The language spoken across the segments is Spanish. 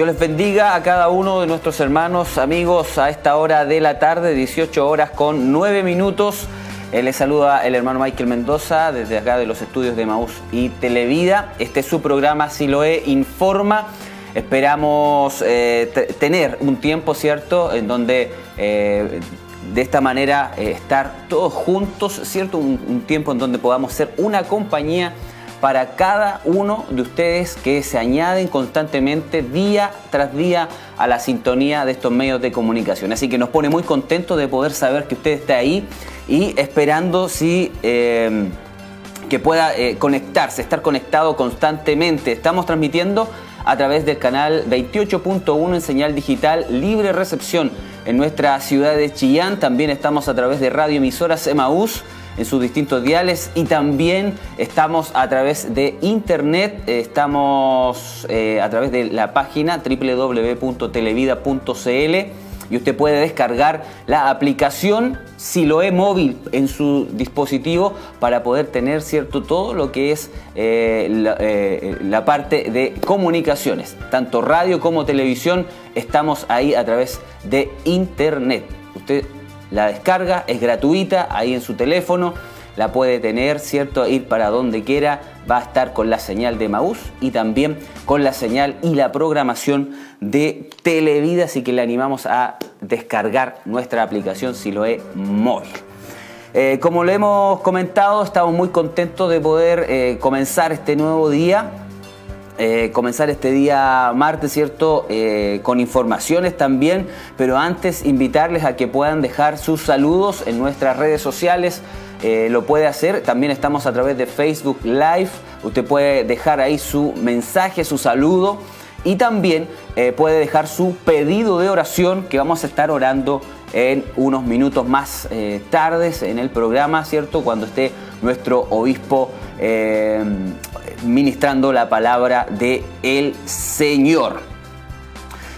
Dios les bendiga a cada uno de nuestros hermanos, amigos, a esta hora de la tarde, 18 horas con 9 minutos. Eh, les saluda el hermano Michael Mendoza desde acá de los estudios de Maús y Televida. Este es su programa Siloé Informa. Esperamos eh, tener un tiempo, ¿cierto?, en donde eh, de esta manera estar todos juntos, ¿cierto? un tiempo en donde podamos ser una compañía para cada uno de ustedes que se añaden constantemente día tras día a la sintonía de estos medios de comunicación. Así que nos pone muy contentos de poder saber que usted está ahí y esperando si... Eh, que pueda eh, conectarse, estar conectado constantemente. Estamos transmitiendo a través del canal 28.1 en señal digital libre recepción en nuestra ciudad de Chillán. También estamos a través de radio emisoras Emaús en sus distintos diales y también estamos a través de internet, estamos eh, a través de la página www.televida.cl y usted puede descargar la aplicación Siloe móvil en su dispositivo para poder tener cierto todo lo que es eh, la, eh, la, parte de comunicaciones, tanto radio como televisión, estamos ahí a través de internet. Usted la descarga es gratuita ahí en su teléfono, la puede tener, ¿cierto? Ir para donde quiera, va a estar con la señal de Maús y también con la señal y la programación de Televida, así que le animamos a descargar nuestra aplicación si lo es móvil. Eh, como lo hemos comentado, estamos muy contentos de poder eh, comenzar este nuevo día eh, comenzar este día martes, ¿cierto? Eh, con informaciones también, pero antes invitarles a que puedan dejar sus saludos en nuestras redes sociales. Eh, lo puede hacer, también estamos a través de Facebook Live, usted puede dejar ahí su mensaje, su saludo y también puede dejar su pedido de oración que vamos a estar orando en unos minutos más tardes en el programa, ¿cierto? Cuando esté nuestro obispo ministrando la palabra de el Señor.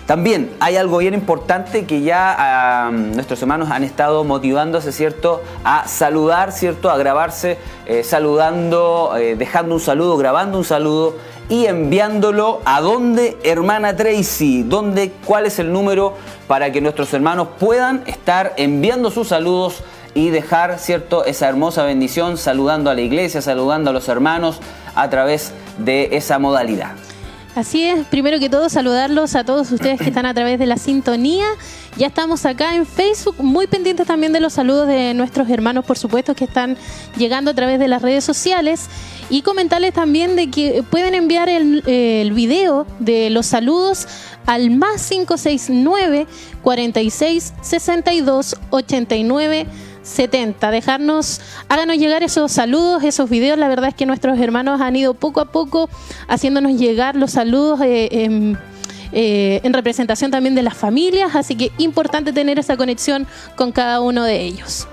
También hay algo bien importante que ya nuestros hermanos han estado motivándose, ¿cierto? A saludar, ¿cierto? A grabarse eh, saludando, eh, dejando un saludo, grabando un saludo y enviándolo a dónde, hermana Tracy, dónde, cuál es el número para que nuestros hermanos puedan estar enviando sus saludos y dejar, ¿cierto? Esa hermosa bendición saludando a la iglesia, saludando a los hermanos a través de esa modalidad. Así es, primero que todo saludarlos a todos ustedes que están a través de la sintonía. Ya estamos acá en Facebook, muy pendientes también de los saludos de nuestros hermanos, por supuesto, que están llegando a través de las redes sociales. Y comentarles también de que pueden enviar el, el video de los saludos al más 569 46 62 89 70. Dejarnos, háganos llegar esos saludos, esos videos. La verdad es que nuestros hermanos han ido poco a poco haciéndonos llegar los saludos. Eh, eh, en representación también de las familias, así que importante tener esa conexión con cada uno de ellos.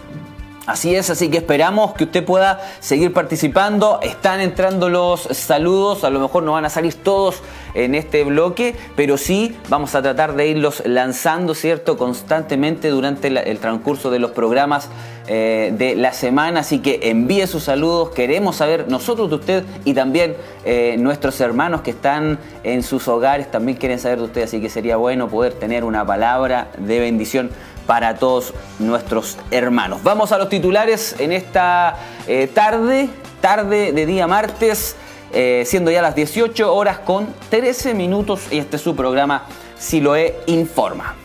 Así es, así que esperamos que usted pueda seguir participando. Están entrando los saludos, a lo mejor no van a salir todos en este bloque, pero sí vamos a tratar de irlos lanzando, ¿cierto? Constantemente durante el transcurso de los programas eh, de la semana. Así que envíe sus saludos, queremos saber nosotros de usted y también eh, nuestros hermanos que están en sus hogares también quieren saber de usted, así que sería bueno poder tener una palabra de bendición para todos nuestros hermanos. Vamos a los titulares en esta eh, tarde, tarde de día martes, eh, siendo ya las 18 horas con 13 minutos y este es su programa Siloé Informa.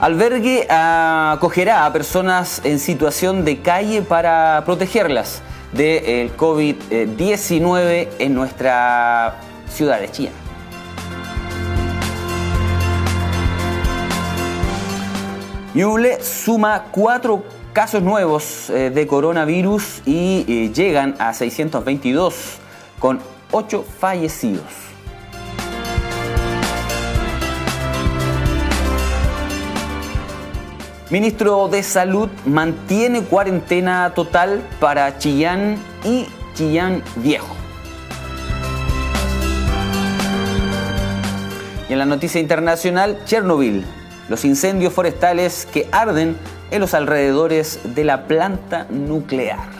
Albergue acogerá a personas en situación de calle para protegerlas del COVID-19 en nuestra ciudad de Chillán. Ñuble suma cuatro casos nuevos eh, de coronavirus y eh, llegan a 622 con ocho fallecidos. Ministro de Salud mantiene cuarentena total para Chillán y Chillán Viejo. Y en la noticia internacional, Chernobyl los incendios forestales que arden en los alrededores de la planta nuclear.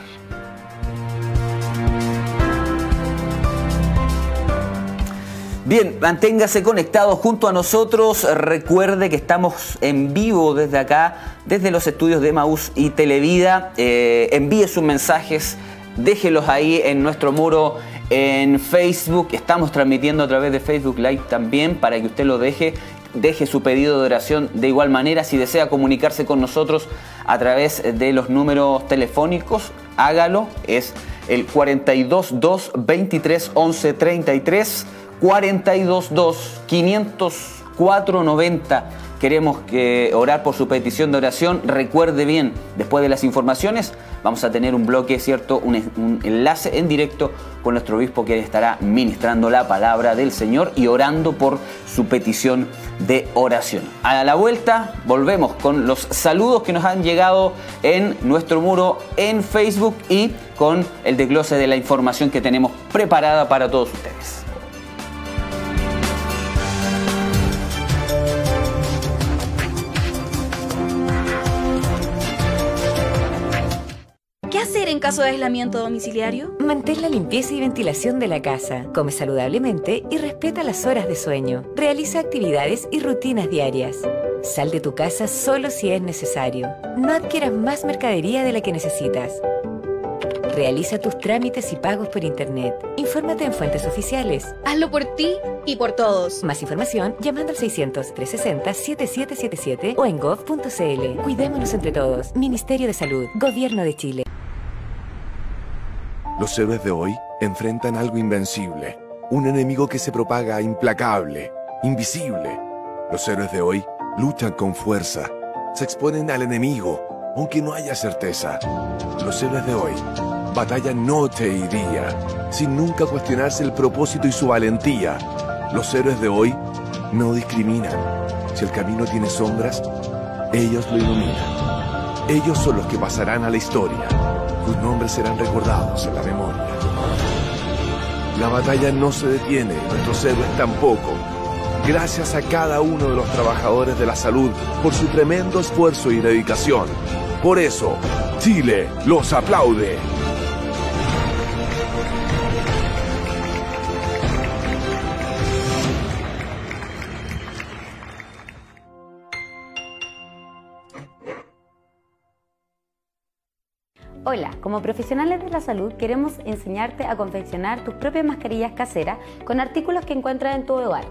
Bien, manténgase conectado junto a nosotros. Recuerde que estamos en vivo desde acá, desde los estudios de Maús y Televida. Eh, envíe sus mensajes, déjelos ahí en nuestro muro en Facebook. Estamos transmitiendo a través de Facebook Live también para que usted lo deje Deje su pedido de oración de igual manera. Si desea comunicarse con nosotros a través de los números telefónicos, hágalo. Es el 422 23 11 33 422 504 90. Queremos que orar por su petición de oración. Recuerde bien, después de las informaciones, vamos a tener un bloque, ¿cierto? Un, un, enlace en directo con nuestro obispo que estará ministrando la palabra del Señor y orando por su petición de oración. A la vuelta, volvemos con los saludos que nos han llegado en nuestro muro en Facebook y con el desglose de la información que tenemos preparada para todos ustedes. En caso de aislamiento domiciliario? Mantén la limpieza y ventilación de la casa, come saludablemente y respeta las horas de sueño. Realiza actividades y rutinas diarias. Sal de tu casa solo si es necesario. No adquieras más mercadería de la que necesitas. Realiza tus trámites y pagos por Internet. Infórmate en fuentes oficiales. Hazlo por ti y por todos. Más información llamando al 600-360-7777 o en gov.cl. Cuidémonos entre todos. Ministerio de Salud. Gobierno de Chile. Los héroes de hoy enfrentan algo invencible, un enemigo que se propaga implacable, invisible. Los héroes de hoy luchan con fuerza, se exponen al enemigo, aunque no haya certeza. Los héroes de hoy batallan noche y día, sin nunca cuestionarse el propósito y su valentía. Los héroes de hoy no discriminan. Si el camino tiene sombras, ellos lo iluminan. Ellos son los que pasarán a la historia. Sus nombres serán recordados en la memoria. La batalla no se detiene, nuestros héroes tampoco. Gracias a cada uno de los trabajadores de la salud por su tremendo esfuerzo y dedicación. Por eso, Chile los aplaude. Hola, como profesionales de la salud queremos enseñarte a confeccionar tus propias mascarillas caseras con artículos que encuentras en tu hogar.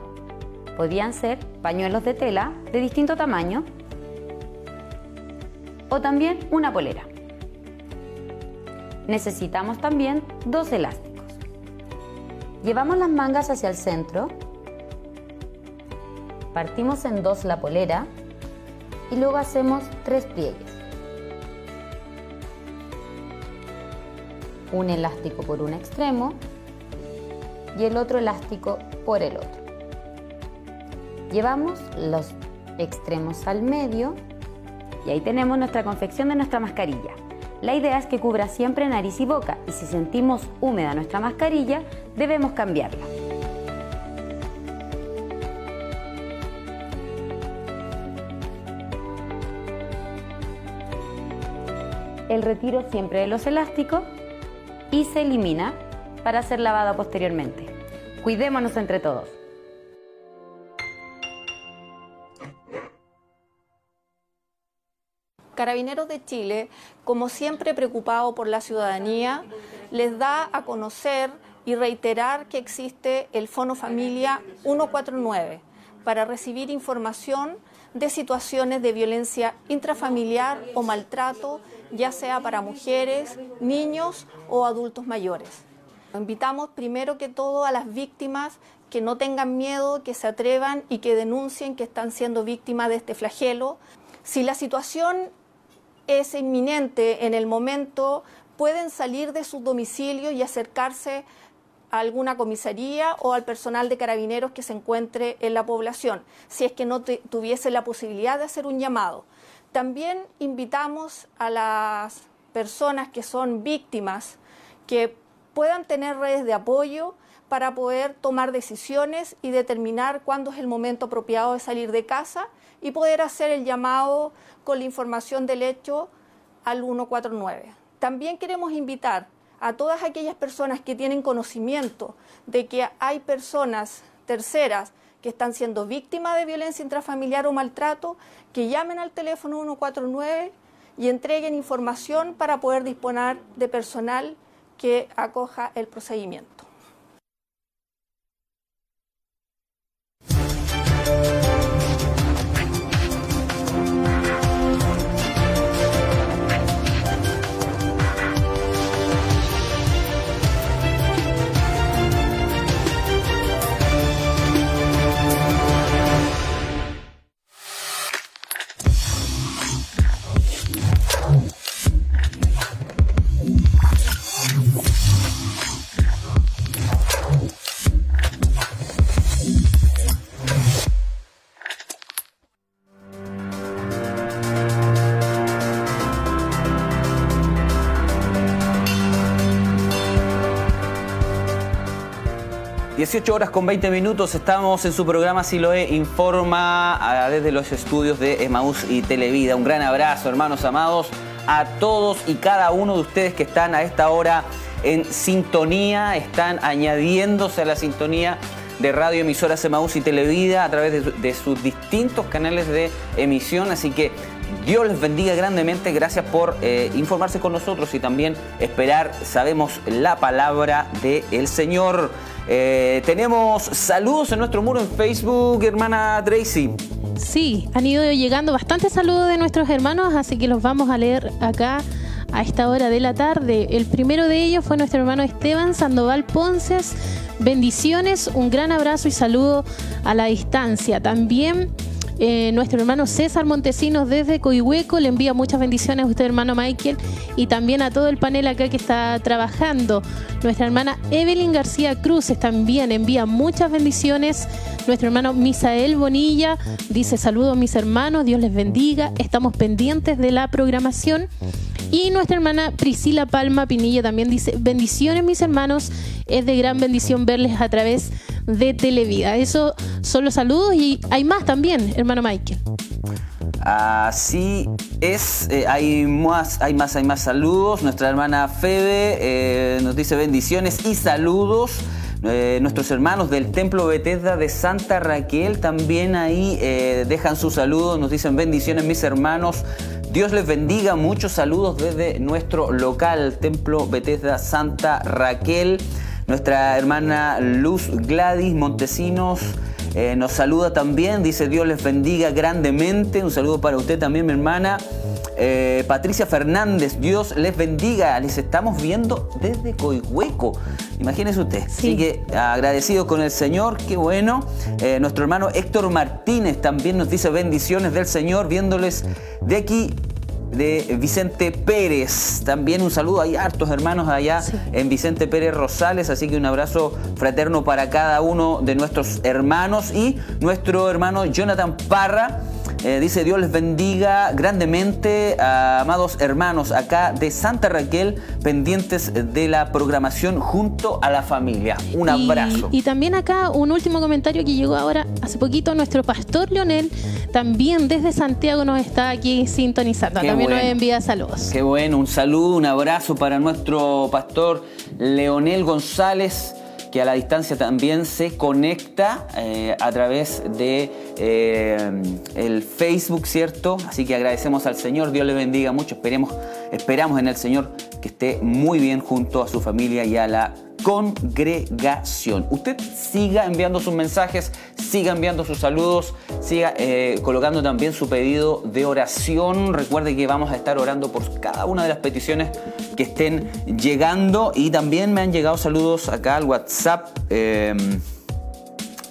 Podrían ser pañuelos de tela de distinto tamaño o también una polera. Necesitamos también dos elásticos. Llevamos las mangas hacia el centro, partimos en dos la polera y luego hacemos tres pliegues. Un elástico por un extremo y el otro elástico por el otro. Llevamos los extremos al medio y ahí tenemos nuestra confección de nuestra mascarilla. La idea es que cubra siempre nariz y boca y si sentimos húmeda nuestra mascarilla debemos cambiarla. El retiro siempre de los elásticos y se elimina para ser lavada posteriormente. Cuidémonos entre todos. Carabineros de Chile, como siempre preocupado por la ciudadanía, les da a conocer y reiterar que existe el Fono Familia 149 para recibir información de situaciones de violencia intrafamiliar o maltrato ya sea para mujeres, niños o adultos mayores. Invitamos primero que todo a las víctimas que no tengan miedo, que se atrevan y que denuncien que están siendo víctimas de este flagelo. Si la situación es inminente en el momento, pueden salir de sus domicilios y acercarse a alguna comisaría o al personal de carabineros que se encuentre en la población, si es que no tuviese la posibilidad de hacer un llamado. También invitamos a las personas que son víctimas que puedan tener redes de apoyo para poder tomar decisiones y determinar cuándo es el momento apropiado de salir de casa y poder hacer el llamado con la información del hecho al 149. También queremos invitar a todas aquellas personas que tienen conocimiento de que hay personas terceras que están siendo víctimas de violencia intrafamiliar o maltrato, que llamen al teléfono 149 y entreguen información para poder disponer de personal que acoja el procedimiento. 18 horas con 20 minutos, estamos en su programa Siloe Informa desde los estudios de Emaús y Televida. Un gran abrazo, hermanos amados, a todos y cada uno de ustedes que están a esta hora en sintonía, están añadiéndose a la sintonía de radio emisoras Emaús y Televida a través de, sus distintos canales de emisión. Así que Dios les bendiga grandemente. Gracias por eh, informarse con nosotros y también esperar, sabemos, la palabra del Señor. Eh, tenemos saludos en nuestro muro en Facebook, hermana Tracy. Sí, han ido llegando bastantes saludos de nuestros hermanos, así que los vamos a leer acá a esta hora de la tarde. El primero de ellos fue nuestro hermano Esteban Sandoval Ponces. Bendiciones, un gran abrazo y saludo a la distancia. También eh, nuestro hermano César Montesinos desde Coihueco le envía muchas bendiciones a usted, hermano Michael, y también a todo el panel acá que está trabajando. Nuestra hermana Evelyn García Cruces también envía muchas bendiciones. Nuestro hermano Misael Bonilla dice saludos mis hermanos, Dios les bendiga. Estamos pendientes de la programación. Y nuestra hermana Priscila Palma Pinilla también dice, bendiciones mis hermanos, es de gran bendición verles a través de Televida. Eso son los saludos y hay más también, hermano Michael. Así es, eh, hay, más, hay más, hay más saludos. Nuestra hermana Febe eh, nos dice bendiciones y saludos. Eh, nuestros hermanos del Templo Betesda de Santa Raquel también ahí dejan sus saludos, nos dicen bendiciones mis hermanos. Dios les bendiga, muchos saludos desde nuestro local Templo Betesda Santa Raquel. Nuestra hermana Luz Gladys Montesinos eh, nos saluda también, dice Dios les bendiga grandemente. Un saludo para usted también, mi hermana. Eh, Patricia Fernández, Dios les bendiga. Les estamos viendo desde Coihueco. Imagínese usted. Así que agradecido con el Señor, qué bueno. Eh, nuestro hermano Héctor Martínez también nos dice bendiciones del Señor, viéndoles de aquí de Vicente Pérez. También un saludo, hay hartos hermanos allá en Vicente Pérez Rosales, así que un abrazo fraterno para cada uno de nuestros hermanos y nuestro hermano Jonathan Parra eh, dice Dios les bendiga grandemente, amados hermanos acá de Santa Raquel, pendientes de la programación junto a la familia. Un abrazo. Y, también acá un último comentario que llegó ahora hace poquito, nuestro pastor Leonel, también desde Santiago nos está aquí sintonizando. también nos envía saludos. Qué bueno, un saludo, un abrazo para nuestro pastor Leonel González que a la distancia también se conecta eh, a través de eh, el Facebook, ¿cierto? Así que agradecemos al Señor, Dios le bendiga mucho, esperemos, esperamos en el Señor que esté muy bien junto a su familia y a la congregación. Usted siga enviando sus mensajes, siga enviando sus saludos, siga eh, colocando también su pedido de oración. Recuerde que vamos a estar orando por cada una de las peticiones que estén llegando y también me han llegado saludos acá al WhatsApp. Em,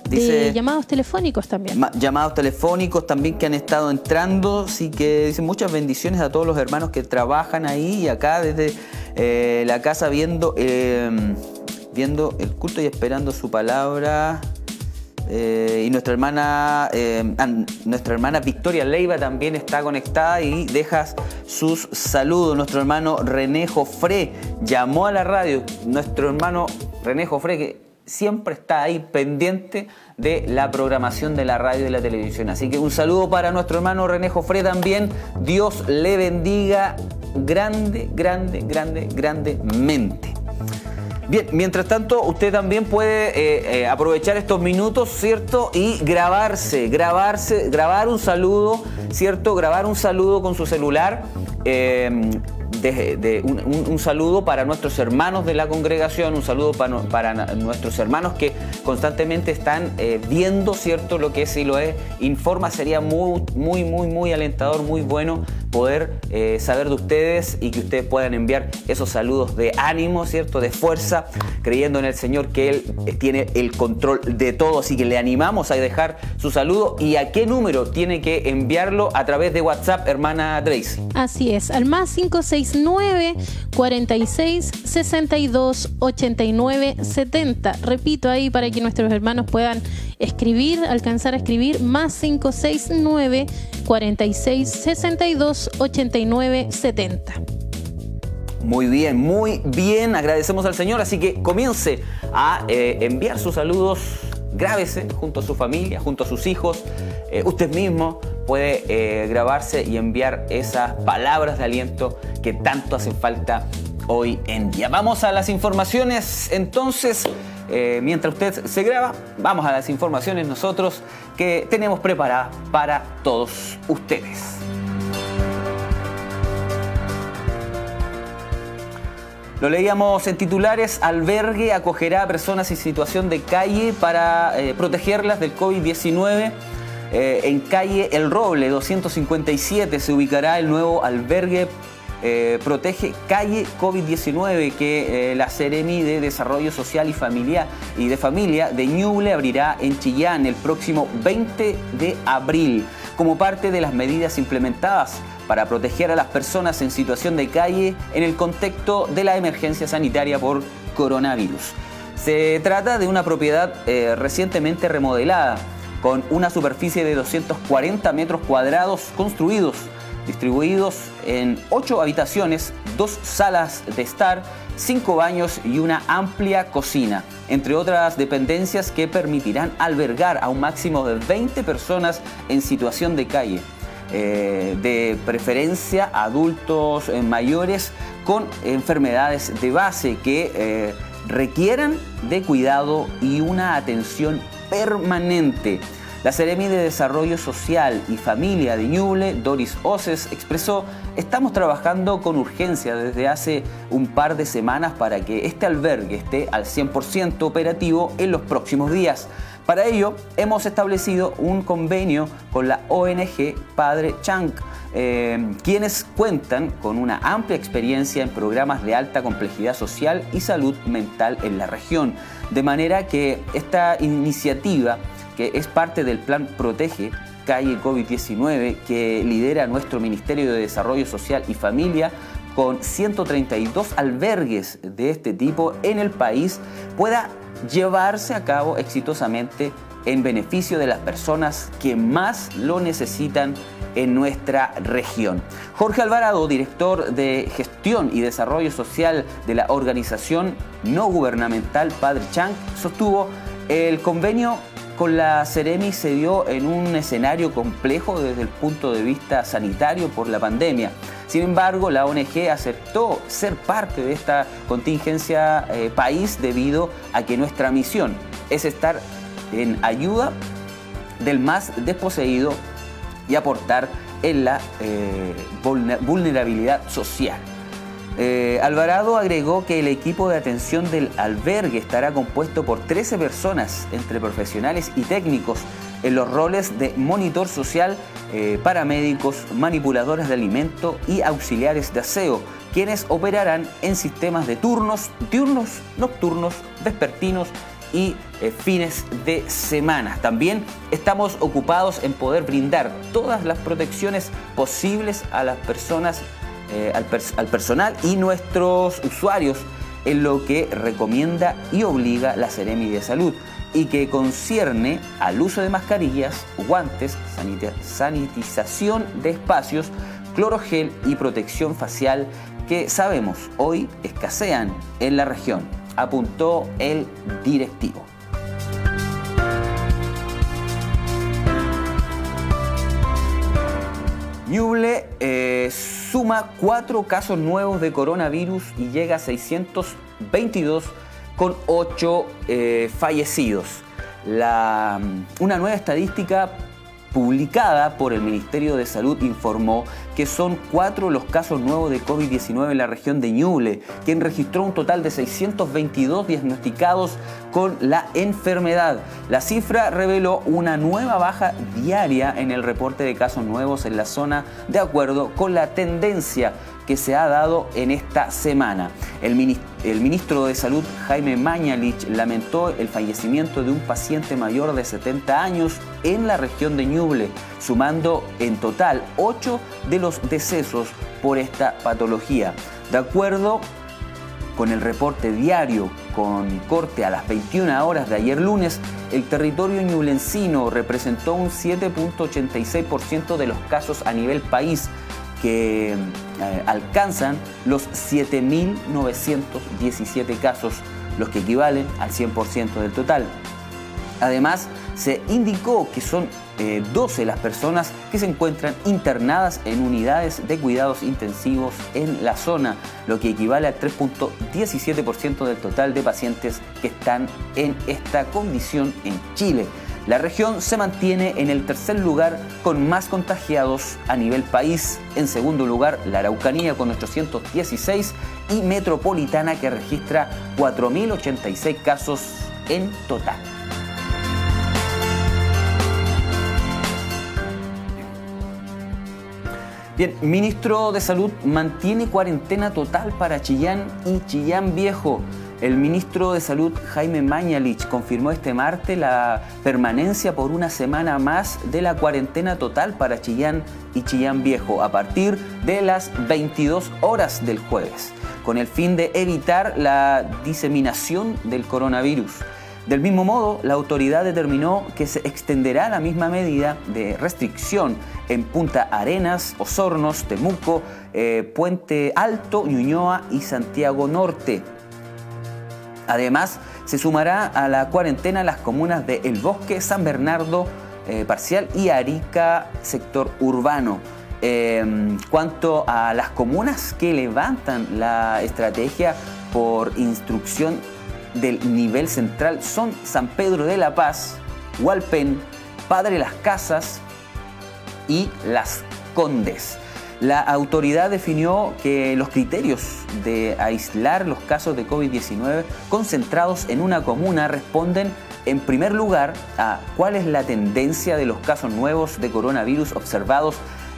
dice, llamados telefónicos también. llamados telefónicos también que han estado entrando. Así que dicen muchas bendiciones a todos los hermanos que trabajan ahí y acá desde eh, la casa viendo em, viendo el culto y esperando su palabra. Eh, y nuestra hermana, eh, nuestra hermana Victoria Leiva también está conectada y deja sus saludos. Nuestro hermano René Jofré llamó a la radio. Nuestro hermano René Jofré que siempre está ahí pendiente de la programación de la radio y la televisión. Así que un saludo para nuestro hermano René Jofré también. Dios le bendiga grande, grande, grande, grandemente. Bien, mientras tanto, usted también puede eh, eh, aprovechar estos minutos, ¿cierto? Y grabarse, grabarse, grabar un saludo, ¿cierto? Grabar un saludo con su celular. Eh, de, un, saludo para nuestros hermanos de la congregación, un saludo para, nuestros hermanos que constantemente están eh, viendo, ¿cierto?, lo que es es Informa. Sería muy, muy, muy, muy alentador, muy bueno poder eh, saber de ustedes y que ustedes puedan enviar esos saludos de ánimo, ¿cierto?, de fuerza, creyendo en el Señor que Él eh, tiene el control de todo. Así que le animamos a dejar su saludo y a qué número tiene que enviarlo a través de WhatsApp, hermana Tracy. Así es, al más 56 9 46 62 89 70. Repito ahí para que nuestros hermanos puedan escribir, alcanzar a escribir más 569 46 62 89 70. Muy bien, muy bien. Agradecemos al Señor. Así que comience a eh, enviar sus saludos. Grábese junto a su familia, junto a sus hijos, eh, usted mismo puede eh, grabarse y enviar esas palabras de aliento que tanto hacen falta hoy en día. Vamos a las informaciones entonces. Eh, mientras usted se graba, vamos a las informaciones nosotros que tenemos preparadas para todos ustedes. Lo leíamos en titulares, albergue acogerá a personas en situación de calle para protegerlas del COVID-19 eh, en calle El Roble 257 se ubicará el nuevo albergue eh, Protege Calle COVID-19 que eh, la Ceremi de Desarrollo Social y Familia y de Familia de Ñuble abrirá en Chillán el próximo 20 de abril como parte de las medidas implementadas para proteger a las personas en situación de calle en el contexto de la emergencia sanitaria por coronavirus. Se trata de una propiedad recientemente remodelada con una superficie de 240 metros cuadrados construidos, distribuidos en 8 habitaciones, dos salas de estar, 5 baños y una amplia cocina, entre otras dependencias que permitirán albergar a un máximo de 20 personas en situación de calle. Eh, de preferencia adultos eh, mayores con enfermedades de base que eh, requieran de cuidado y una atención permanente. La Seremi de Desarrollo Social y Familia de Ñuble, Doris Oces, expresó, estamos trabajando con urgencia desde hace un par de semanas para que este albergue esté al 100% operativo en los próximos días. Para ello, hemos establecido un convenio con la ONG Padre Chang, eh, quienes cuentan con una amplia experiencia en programas de alta complejidad social y salud mental en la región. De manera que esta iniciativa que es parte del plan Protege Calle COVID-19 que lidera nuestro Ministerio de Desarrollo Social y Familia con 132 albergues de este tipo en el país pueda llevarse a cabo exitosamente en beneficio de las personas que más lo necesitan en nuestra región. Jorge Alvarado, director de Gestión y Desarrollo Social de la organización no gubernamental Padre Chang, sostuvo el convenio con la Ceremi se dio en un escenario complejo desde el punto de vista sanitario por la pandemia. Sin embargo, la ONG aceptó ser parte de esta contingencia eh, país debido a que nuestra misión es estar en ayuda del más desposeído y aportar en la eh, vulnerabilidad social. Eh, Alvarado agregó que el equipo de atención del albergue estará compuesto por 13 personas, entre profesionales y técnicos, en los roles de monitor social, eh, paramédicos, manipuladores de alimento y auxiliares de aseo, quienes operarán en sistemas de turnos, diurnos, nocturnos, vespertinos y eh, fines de semana. También estamos ocupados en poder brindar todas las protecciones posibles a las personas eh, al, personal y nuestros usuarios en lo que recomienda y obliga la Seremi de Salud y que concierne al uso de mascarillas, guantes, sanitización de espacios, clorogel y protección facial que sabemos hoy escasean en la región, apuntó el directivo. Ñuble eh, suma cuatro casos nuevos de coronavirus y llega a 622 con 8 eh, fallecidos. La, una nueva estadística publicada por el Ministerio de Salud informó que son cuatro los casos nuevos de COVID-19 en la región de Ñuble, quien registró un total de 622 diagnosticados con la enfermedad. La cifra reveló una nueva baja diaria en el reporte de casos nuevos en la zona de acuerdo con la tendencia que se ha dado en esta semana. El, ministro de Salud, Jaime Mañalich, lamentó el fallecimiento de un paciente mayor de 70 años en la región de Ñuble, sumando en total 8 de los decesos por esta patología. De acuerdo con el reporte diario con corte a las 21 horas de ayer lunes, el territorio ñublencino representó un 7.86% de los casos a nivel país, que eh, alcanzan los 7.917 casos, los que equivalen al 100% del total. Además, se indicó que son 12 eh, las personas que se encuentran internadas en unidades de cuidados intensivos en la zona, lo que equivale al 3.17% del total de pacientes que están en esta condición en Chile. La región se mantiene en el tercer lugar con más contagiados a nivel país. En segundo lugar, la Araucanía con 816 y Metropolitana que registra 4.086 casos en total. Bien, ministro de Salud mantiene cuarentena total para Chillán y Chillán Viejo. El ministro de Salud, Jaime Mañalich, confirmó este martes la permanencia por una semana más de la cuarentena total para Chillán y Chillán Viejo a partir de las 22 horas del jueves, con el fin de evitar la diseminación del coronavirus. Del mismo modo, la autoridad determinó que se extenderá la misma medida de restricción en Punta Arenas, Osornos, Temuco, eh, Puente Alto, Ñuñoa y Santiago Norte Además, se sumará a la cuarentena las comunas de El Bosque, San Bernardo eh, Parcial y Arica, sector urbano. Em, cuanto a las comunas que levantan la estrategia por instrucción del nivel central son San Pedro de la Paz, Hualpén, Padre Las Casas y Las Condes. La autoridad definió que los criterios de aislar los casos de COVID-19 concentrados en una comuna responden en primer lugar a cuál es la tendencia de los casos nuevos de coronavirus observados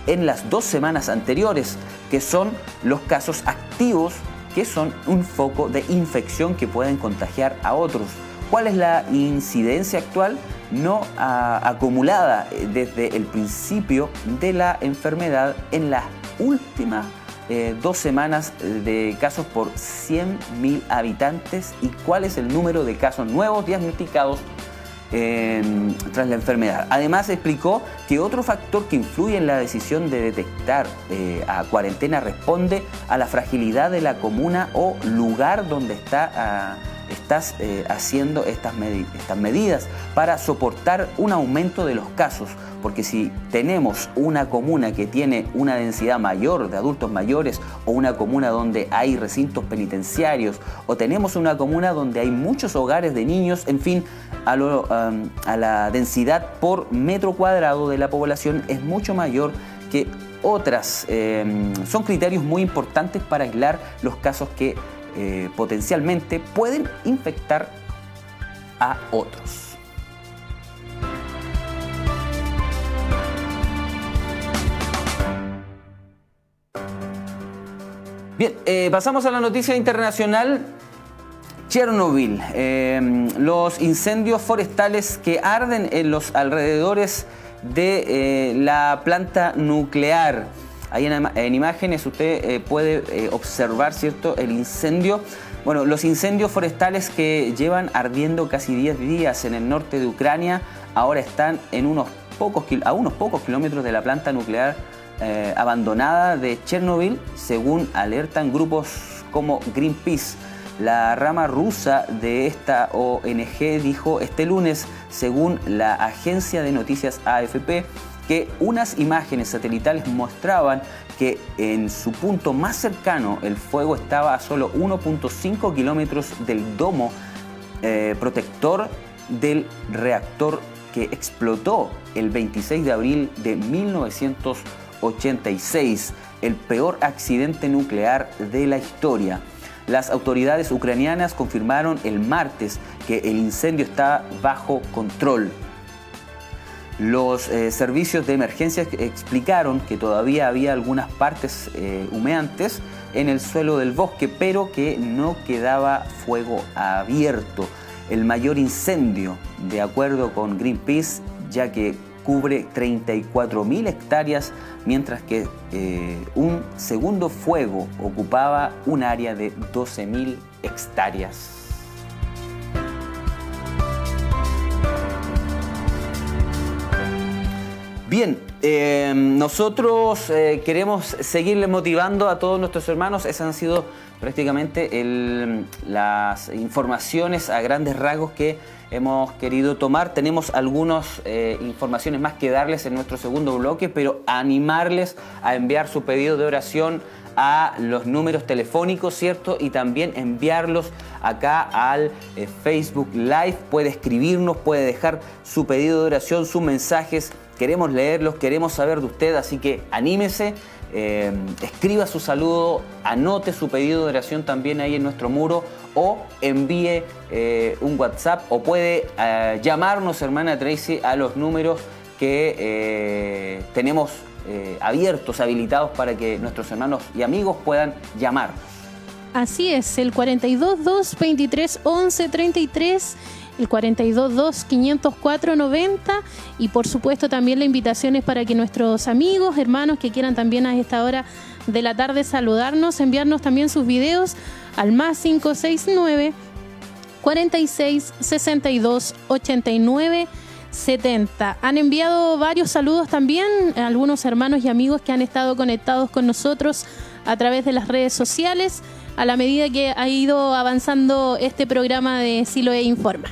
en las dos semanas anteriores, que son los casos activos, que son un foco de infección que pueden contagiar a otros. ¿Cuál es la incidencia actual? no acumulada eh, desde el principio de la enfermedad en las últimas eh, dos semanas de casos por 100.000 habitantes y cuál es el número de casos nuevos diagnosticados em, tras la enfermedad. Además explicó que otro factor que influye en la decisión de detectar eh, a cuarentena responde a la fragilidad de la comuna o lugar donde está... Ah, estás eh, haciendo estas, medidas para soportar un aumento de los casos. Porque si tenemos una comuna que tiene una densidad mayor de adultos mayores o una comuna donde hay recintos penitenciarios o tenemos una comuna donde hay muchos hogares de niños, en fin, a, la densidad por metro cuadrado de la población es mucho mayor que otras. Em, son criterios muy importantes para aislar los casos que eh, potencialmente pueden infectar a otros. Bien, eh, pasamos a la noticia internacional. Chernobyl, eh, los incendios forestales que arden en los alrededores de la planta nuclear. Ahí en, imágenes usted eh, puede eh, observar ¿cierto? el incendio. Bueno, los incendios forestales que llevan ardiendo casi 10 días en el norte de Ucrania ahora están en unos pocos, a unos pocos kilómetros de la planta nuclear eh, abandonada de Chernobyl, según alertan grupos como Greenpeace. La rama rusa de esta ONG dijo este lunes, según la agencia de noticias AFP, que unas imágenes satelitales mostraban que en su punto más cercano el fuego estaba a solo 1.5 kilómetros del domo eh, protector del reactor que explotó el 26 de abril de 1986, el peor accidente nuclear de la historia. Las autoridades ucranianas confirmaron el martes que el incendio está bajo control. Los eh, servicios de emergencia explicaron que todavía había algunas partes eh, humeantes en el suelo del bosque, pero que no quedaba fuego abierto. El mayor incendio, de acuerdo con Greenpeace, ya que cubre 34.000 hectáreas, mientras que eh, un segundo fuego ocupaba un área de 12.000 hectáreas. Bien, eh, nosotros eh, queremos seguirle motivando a todos nuestros hermanos. Esas han sido prácticamente las informaciones a grandes rasgos que hemos querido tomar. Tenemos algunas eh, informaciones más que darles en nuestro segundo bloque, pero animarles a enviar su pedido de oración a los números telefónicos, ¿cierto? Y también enviarlos acá al Facebook Live. Puede escribirnos, puede dejar su pedido de oración, sus mensajes queremos leerlos, queremos saber de usted, así que anímese, eh, escriba su saludo, anote su pedido de oración también ahí en nuestro muro o envíe eh, un WhatsApp o puede eh, llamarnos, hermana Tracy, a los números que tenemos abiertos, habilitados para que nuestros hermanos y amigos puedan llamarnos. Así es, el 42 2 23 11 33 el 422-504-90 y por supuesto también la invitación es para que nuestros amigos, hermanos que quieran también a esta hora de la tarde saludarnos, enviarnos también sus videos al más 569 46 62 89 70. Han enviado varios saludos también, algunos hermanos y amigos que han estado conectados con nosotros a través de las redes sociales a la medida que ha ido avanzando este programa de Siloe Informa.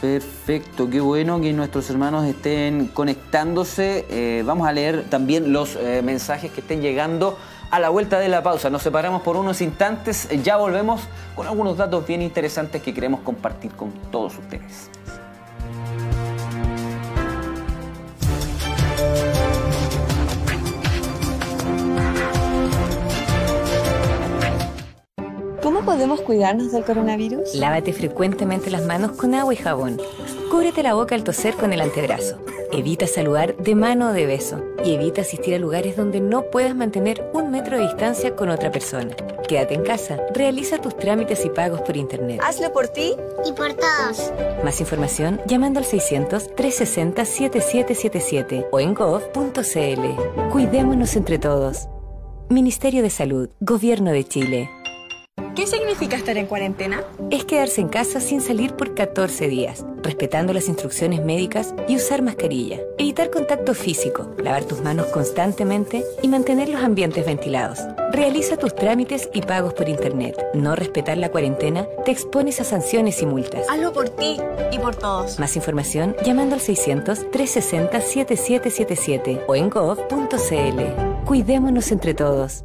Perfecto, qué bueno que nuestros hermanos estén conectándose. Eh, vamos a leer también los eh, mensajes que estén llegando a la vuelta de la pausa. Nos separamos por unos instantes, ya volvemos con algunos datos bien interesantes que queremos compartir con todos ustedes. ¿Cómo podemos cuidarnos del coronavirus? Lávate frecuentemente las manos con agua y jabón. Cúbrete la boca al toser con el antebrazo. Evita saludar de mano o de beso. Y evita asistir a lugares donde no puedas mantener un metro de distancia con otra persona. Quédate en casa. Realiza tus trámites y pagos por internet. Hazlo por ti y por todos. Más información llamando al 600-360-7777 o en gov.cl. Cuidémonos entre todos. Ministerio de Salud, Gobierno de Chile. ¿Qué significa estar en cuarentena? Es quedarse en casa sin salir por 14 días, respetando las instrucciones médicas y usar mascarilla. Evitar contacto físico, lavar tus manos constantemente y mantener los ambientes ventilados. Realiza tus trámites y pagos por internet. No respetar la cuarentena te expones a sanciones y multas. Hazlo por ti y por todos. Más información llamando al 600-360-7777 o en gov.cl. Cuidémonos entre todos.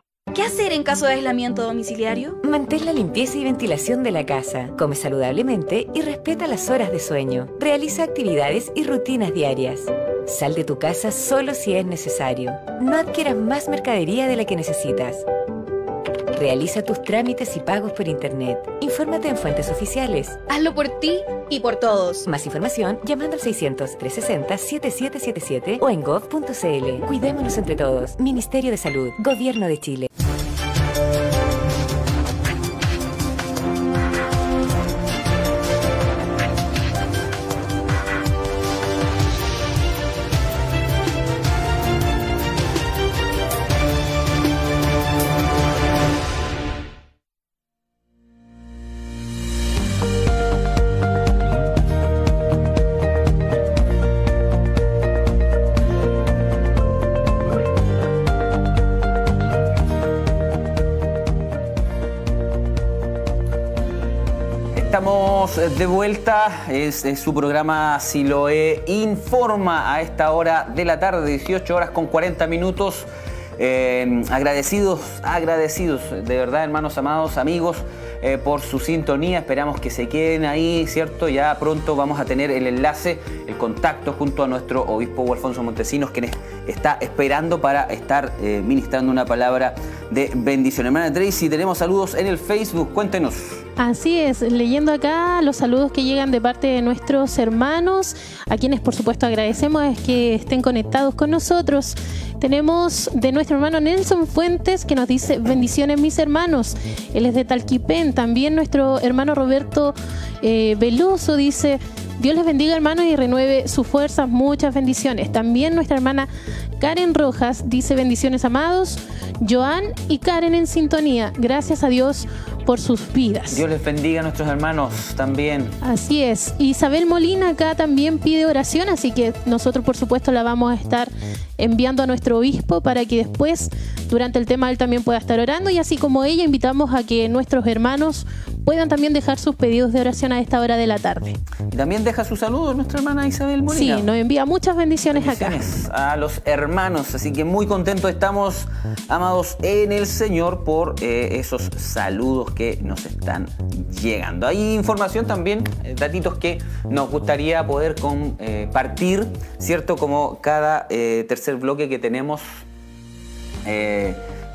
¿Qué hacer en caso de aislamiento domiciliario? Mantén la limpieza y ventilación de la casa, come saludablemente y respeta las horas de sueño. Realiza actividades y rutinas diarias. Sal de tu casa solo si es necesario. No adquieras más mercadería de la que necesitas. Realiza tus trámites y pagos por Internet. Infórmate en fuentes oficiales. Hazlo por ti y por todos. Más información llamando al 600-360-7777 o en gov.cl. Cuidémonos entre todos. Ministerio de Salud. Gobierno de Chile. De vuelta. Es, es su programa Siloe Informa a esta hora de la tarde, 18 horas con 40 minutos. Eh, agradecidos, agradecidos, de verdad, hermanos amados, amigos, eh, por su sintonía. Esperamos que se queden ahí, ¿cierto? Ya pronto vamos a tener el enlace, el contacto junto a nuestro obispo Alfonso Montesinos, quien está esperando para estar eh, ministrando una palabra de bendición. Hermana Tracy, tenemos saludos en el Facebook, cuéntenos. Así es, leyendo acá los saludos que llegan de parte de nuestros hermanos, a quienes por supuesto agradecemos que estén conectados con nosotros. Tenemos de nuestro hermano Nelson Fuentes que nos dice bendiciones mis hermanos. Él es de Talquipén. También nuestro hermano Roberto eh, Veloso dice Dios les bendiga hermanos y renueve sus fuerzas. Muchas bendiciones. También nuestra hermana Karen Rojas dice bendiciones amados. Joan y Karen en sintonía. Gracias a Dios por sus vidas. Dios les bendiga a nuestros hermanos también. Así es. Isabel Molina acá también pide oración, así que nosotros por supuesto la vamos a estar enviando a nuestro obispo para que después, durante el tema, él también pueda estar orando y así como ella, invitamos a que nuestros hermanos puedan también dejar sus pedidos de oración a esta hora de la tarde. también deja su saludo nuestra hermana Isabel Molina. Sí, nos envía muchas bendiciones, bendiciones acá. A los hermanos, así que muy contentos estamos, amados en el Señor, por eh, esos saludos que nos están llegando. Hay información también, eh, datitos que nos gustaría poder compartir, ¿cierto? Como cada eh, tercer bloque que tenemos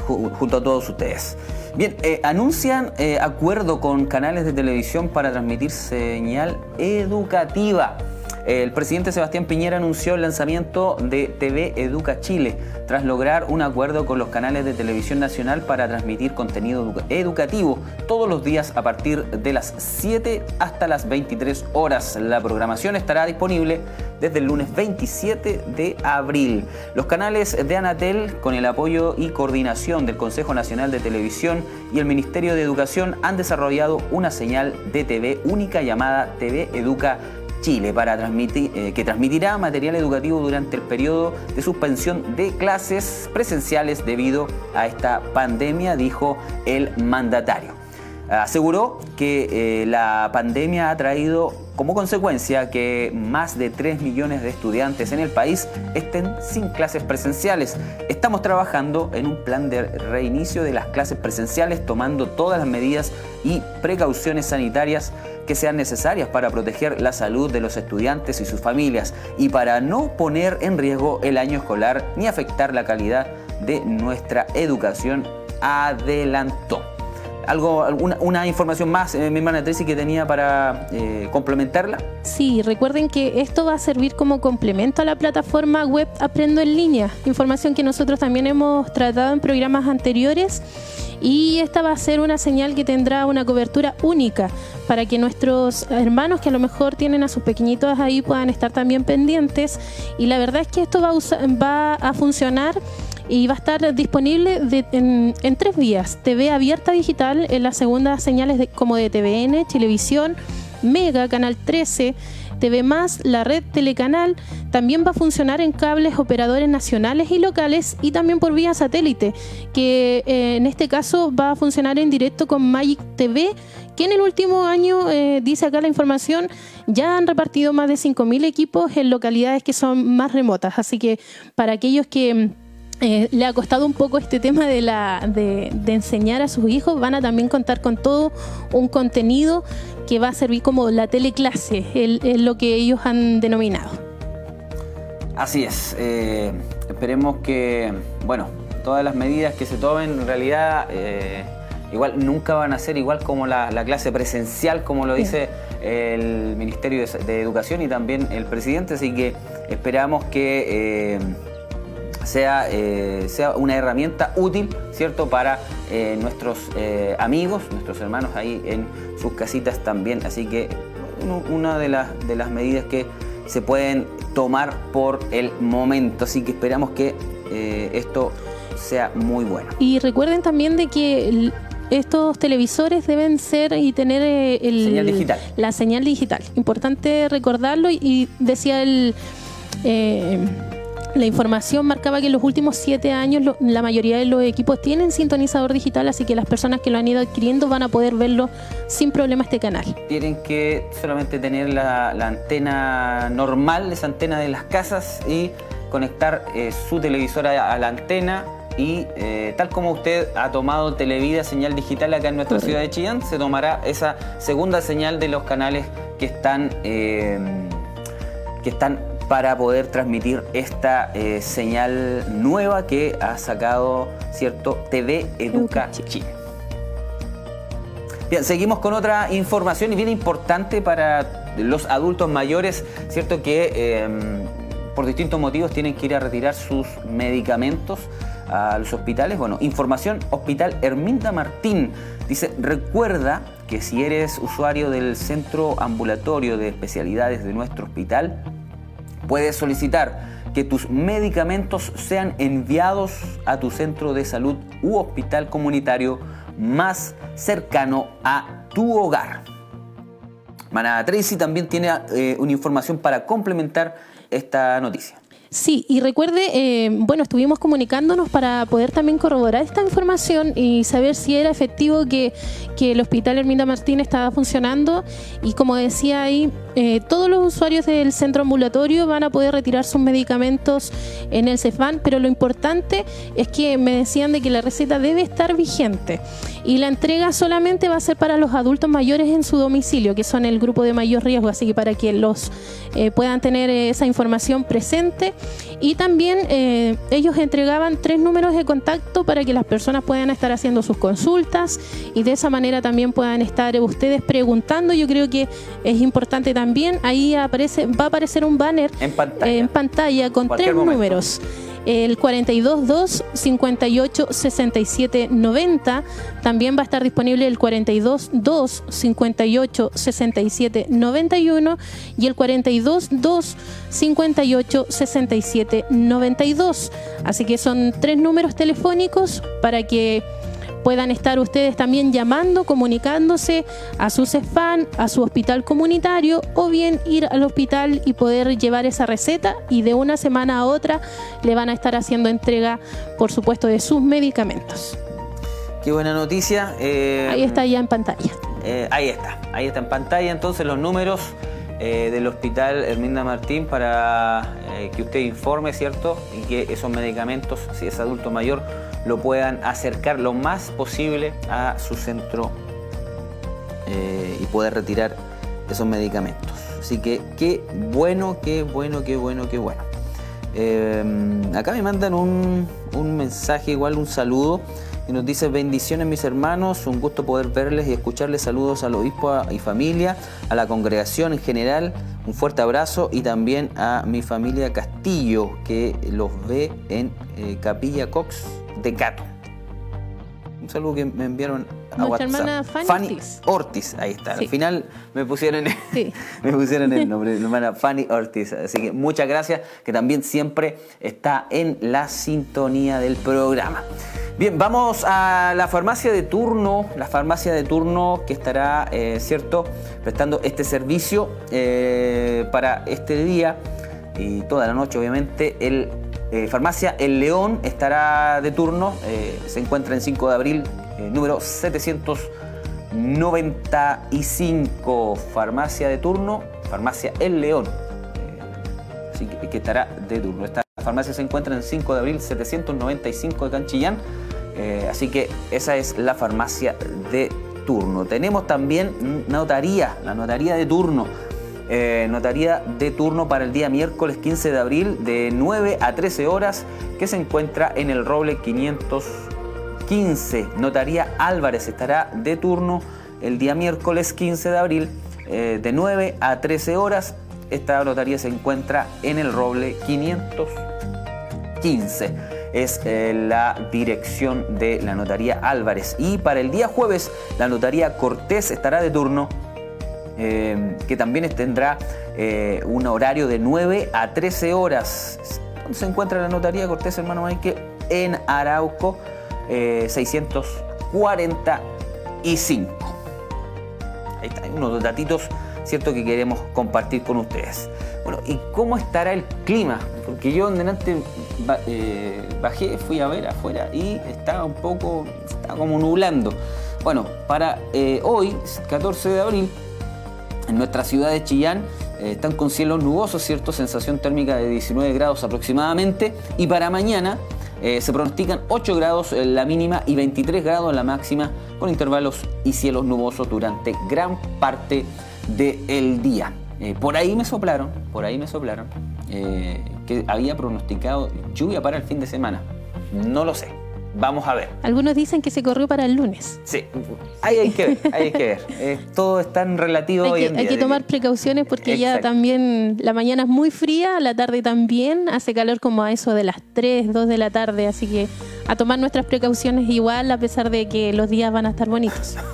junto a todos ustedes. Bien, anuncian acuerdo con canales de televisión para transmitir señal educativa. El presidente Sebastián Piñera anunció el lanzamiento de TV Educa Chile, tras lograr un acuerdo con los canales de televisión nacional para transmitir contenido educativo todos los días a partir de las 7 hasta las 23 horas. La programación estará disponible desde el lunes 27 de abril. Los canales de Anatel, con el apoyo y coordinación del Consejo Nacional de Televisión y el Ministerio de Educación, han desarrollado una señal de TV única llamada TV Educa Chile, para transmitir, eh, que transmitirá material educativo durante el periodo de suspensión de clases presenciales debido a esta pandemia, dijo el mandatario. Aseguró que eh, la pandemia ha traído como consecuencia que más de 3 millones de estudiantes en el país estén sin clases presenciales. Estamos trabajando en un plan de reinicio de las clases presenciales tomando todas las medidas y precauciones sanitarias que sean necesarias para proteger la salud de los estudiantes y sus familias y para no poner en riesgo el año escolar ni afectar la calidad de nuestra educación, adelantó. ¿Algo, alguna, una información más, eh, mi hermana Tracy, que tenía para eh, complementarla? Sí, recuerden que esto va a servir como complemento a la plataforma web Aprendo en línea, información que nosotros también hemos tratado en programas anteriores y esta va a ser una señal que tendrá una cobertura única para que nuestros hermanos que a lo mejor tienen a sus pequeñitos ahí puedan estar también pendientes y la verdad es que esto va a, va a funcionar y va a estar disponible en, tres vías. TV abierta digital, en las segundas señales de, como de TVN, Televisión, Mega, Canal 13, TV la red Telecanal, también va a funcionar en cables operadores nacionales y locales y también por vía satélite, que eh, en este caso va a funcionar en directo con Magic TV, que en el último año, eh, dice acá la información, ya han repartido más de 5.000 equipos en localidades que son más remotas. Así que para aquellos que eh, le ha costado un poco este tema de, la, de, enseñar a sus hijos, van a también contar con todo un contenido que va a servir como la teleclase, es lo que ellos han denominado. Así es, eh, esperemos que, bueno, todas las medidas que se tomen en realidad eh, igual nunca van a ser igual como la, clase presencial, como lo dice el Ministerio de, Educación y también el presidente, así que esperamos que sea, eh, sea una herramienta útil, ¿cierto?, para eh, nuestros eh, amigos, nuestros hermanos ahí en sus casitas también. Así que una de, las, de las medidas que se pueden tomar por el momento. Así que esperamos que esto sea muy bueno. Y recuerden también de que estos televisores deben ser y tener el, la señal digital. Importante recordarlo y, decía el la información marcaba que en los últimos siete años lo- la mayoría de los equipos tienen sintonizador digital, así que las personas que lo han ido adquiriendo van a poder verlo sin problema este canal. Tienen que solamente tener la, la antena normal, esa antena de las casas y conectar eh, su televisor a, a la antena y eh, tal como usted ha tomado Televida señal digital acá en nuestra ciudad de Chillán, se tomará esa segunda señal de los canales que están, eh, que están para poder transmitir esta eh, señal nueva que ha sacado cierto TV Educa Chile. Bien, seguimos con otra información y bien importante para los adultos mayores, ¿cierto? Que eh, por distintos motivos tienen que ir a retirar sus medicamentos a los hospitales. Bueno, información Hospital Herminda Martín. Dice, recuerda que si eres usuario del centro ambulatorio de especialidades de nuestro hospital, puedes solicitar que tus medicamentos sean enviados a tu centro de salud u hospital comunitario más cercano a tu hogar. Manada Tracy también tiene eh, una información para complementar esta noticia. Sí, y recuerde, eh, bueno, estuvimos comunicándonos para poder también corroborar esta información y saber si era efectivo que, que el Hospital Herminda Martín estaba funcionando. Y como decía ahí, eh, todos los usuarios del centro ambulatorio van a poder retirar sus medicamentos en el CEFAN, pero lo importante es que me decían de que la receta debe estar vigente y la entrega solamente va a ser para los adultos mayores en su domicilio, que son el grupo de mayor riesgo, así que para que los eh, puedan tener eh, esa información presente y también eh, ellos entregaban tres números de contacto para que las personas puedan estar haciendo sus consultas y de esa manera también puedan estar ustedes preguntando. Yo creo que es importante también, ahí aparece, va a aparecer un banner En pantalla. en pantalla con tres momento. números. El 422 58 67 90 también va a estar disponible el 422 58 67 91 y el 422 58 67 92. Así que son tres números telefónicos para que puedan estar ustedes también llamando, comunicándose a su CEFAN, a su hospital comunitario o bien ir al hospital y poder llevar esa receta y de una semana a otra le van a estar haciendo entrega, por supuesto, de sus medicamentos. Qué buena noticia. eh, Ahí está ya en pantalla. Eh, ahí está, ahí está en pantalla entonces los números eh, del hospital Herminda Martín para que usted informe, ¿cierto? Y que esos medicamentos, si es adulto mayor, lo puedan acercar lo más posible a su centro eh, y poder retirar esos medicamentos. Así que qué bueno, qué bueno, qué bueno, qué bueno. Eh, acá me mandan un, un mensaje, igual un saludo, y nos dice bendiciones mis hermanos, un gusto poder verles y escucharles saludos al obispo y familia, a la congregación en general, un fuerte abrazo y también a mi familia Castillo que los ve en eh, Capilla Cox de Cato. Un saludo que me enviaron a Nuestra WhatsApp. hermana Fanny Ortiz. Ortiz, ahí está. Sí. Al final me pusieron, Sí. me pusieron el nombre de mi hermana Fanny Ortiz. Así que muchas gracias, que también siempre está en la sintonía del programa. Bien, vamos a la farmacia de turno, la farmacia de turno que estará, eh, ¿cierto?, prestando este servicio eh, para este día y toda la noche, obviamente. El eh, farmacia El León estará de turno, eh, se encuentra en 5 de abril, eh, número 795, farmacia de turno, farmacia El León. Así que, estará de turno. Esta farmacia se encuentra en 5 de abril 795 de Canchillán. Así que esa es la farmacia de turno. Tenemos también notaría, la notaría de turno. Eh, notaría de turno para el día miércoles 15 de abril de 9 a 13 horas que se encuentra en el Roble 515. Notaría Álvarez estará de turno el día miércoles 15 de abril eh, de 9 a 13 horas. Esta notaría se encuentra en el Roble 515 es eh, la dirección de la notaría Álvarez. Y para el día jueves, la notaría Cortés estará de turno, eh, que también tendrá eh, un horario de 9 a 13 horas. ¿Dónde se encuentra la notaría Cortés, hermano Mike? En Arauco eh, 645. Ahí está, hay unos datitos, ¿cierto?, que queremos compartir con ustedes. Bueno, ¿y cómo estará el clima? Porque yo en delante eh, bajé, fui a ver afuera y estaba un poco, estaba como nublando. Bueno, para eh, hoy, 14 de abril, en nuestra ciudad de Chillán eh, están con cielos nubosos, ¿cierto? Sensación térmica de 19 grados aproximadamente. Y para mañana eh, se pronostican 8 grados en la mínima y 23 grados en la máxima, con intervalos y cielos nubosos durante gran parte del día. Eh, por ahí me soplaron, por ahí me soplaron, que había pronosticado lluvia para el fin de semana. No lo sé. Vamos a ver. Algunos dicen que se corrió para el lunes. Sí, ahí hay que ver, ahí hay que ver. Eh, todo es tan relativo Hay hoy que, en hay día. que tomar precauciones porque ya también la mañana es muy fría, la tarde también, hace calor como a eso de las 3, 2 de la tarde, así que a tomar nuestras precauciones igual a pesar de que los días van a estar bonitos.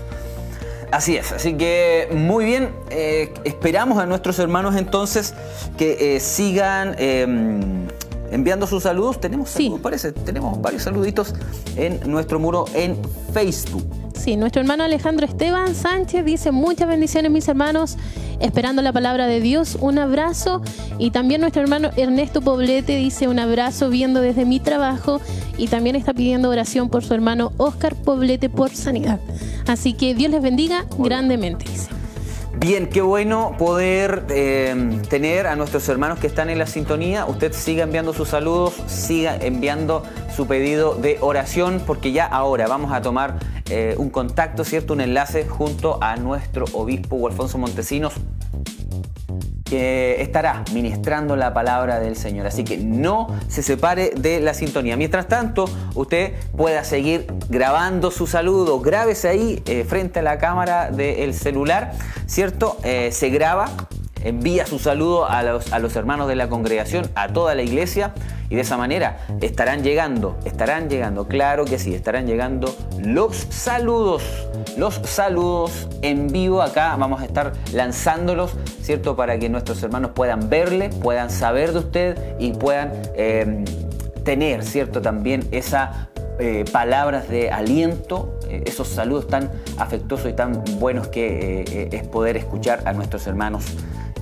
Así es, así que muy bien, eh, esperamos a nuestros hermanos entonces que eh, sigan eh, enviando sus saludos. Tenemos saludos, parece, tenemos varios saluditos en nuestro muro en Facebook. Sí, nuestro hermano Alejandro Esteban Sánchez dice muchas bendiciones mis hermanos, esperando la palabra de Dios, un abrazo. Y también nuestro hermano Ernesto Poblete dice un abrazo viendo desde mi trabajo y también está pidiendo oración por su hermano Oscar Poblete por sanidad. Así que Dios les bendiga grandemente, dice. Bien, qué bueno poder eh, tener a nuestros hermanos que están en la sintonía. Usted siga enviando sus saludos, siga enviando su pedido de oración, porque ya ahora vamos a tomar eh, un contacto, ¿cierto? Un enlace junto a nuestro obispo Alfonso Montesinos, que estará ministrando la palabra del Señor. Así que no se separe de la sintonía. Mientras tanto, usted pueda seguir grabando su saludo. Grábese ahí eh, frente a la cámara del celular, ¿cierto? Eh, se graba, envía su saludo a los, a los hermanos de la congregación, a toda la iglesia. Y de esa manera estarán llegando, estarán llegando, claro que sí, estarán llegando los saludos, los saludos en vivo acá. Vamos a estar lanzándolos, ¿cierto? Para que nuestros hermanos puedan verle, puedan saber de usted y puedan eh, tener, ¿cierto? También esa eh, palabras de aliento, eh, esos saludos tan afectuosos y tan buenos que es poder escuchar a nuestros hermanos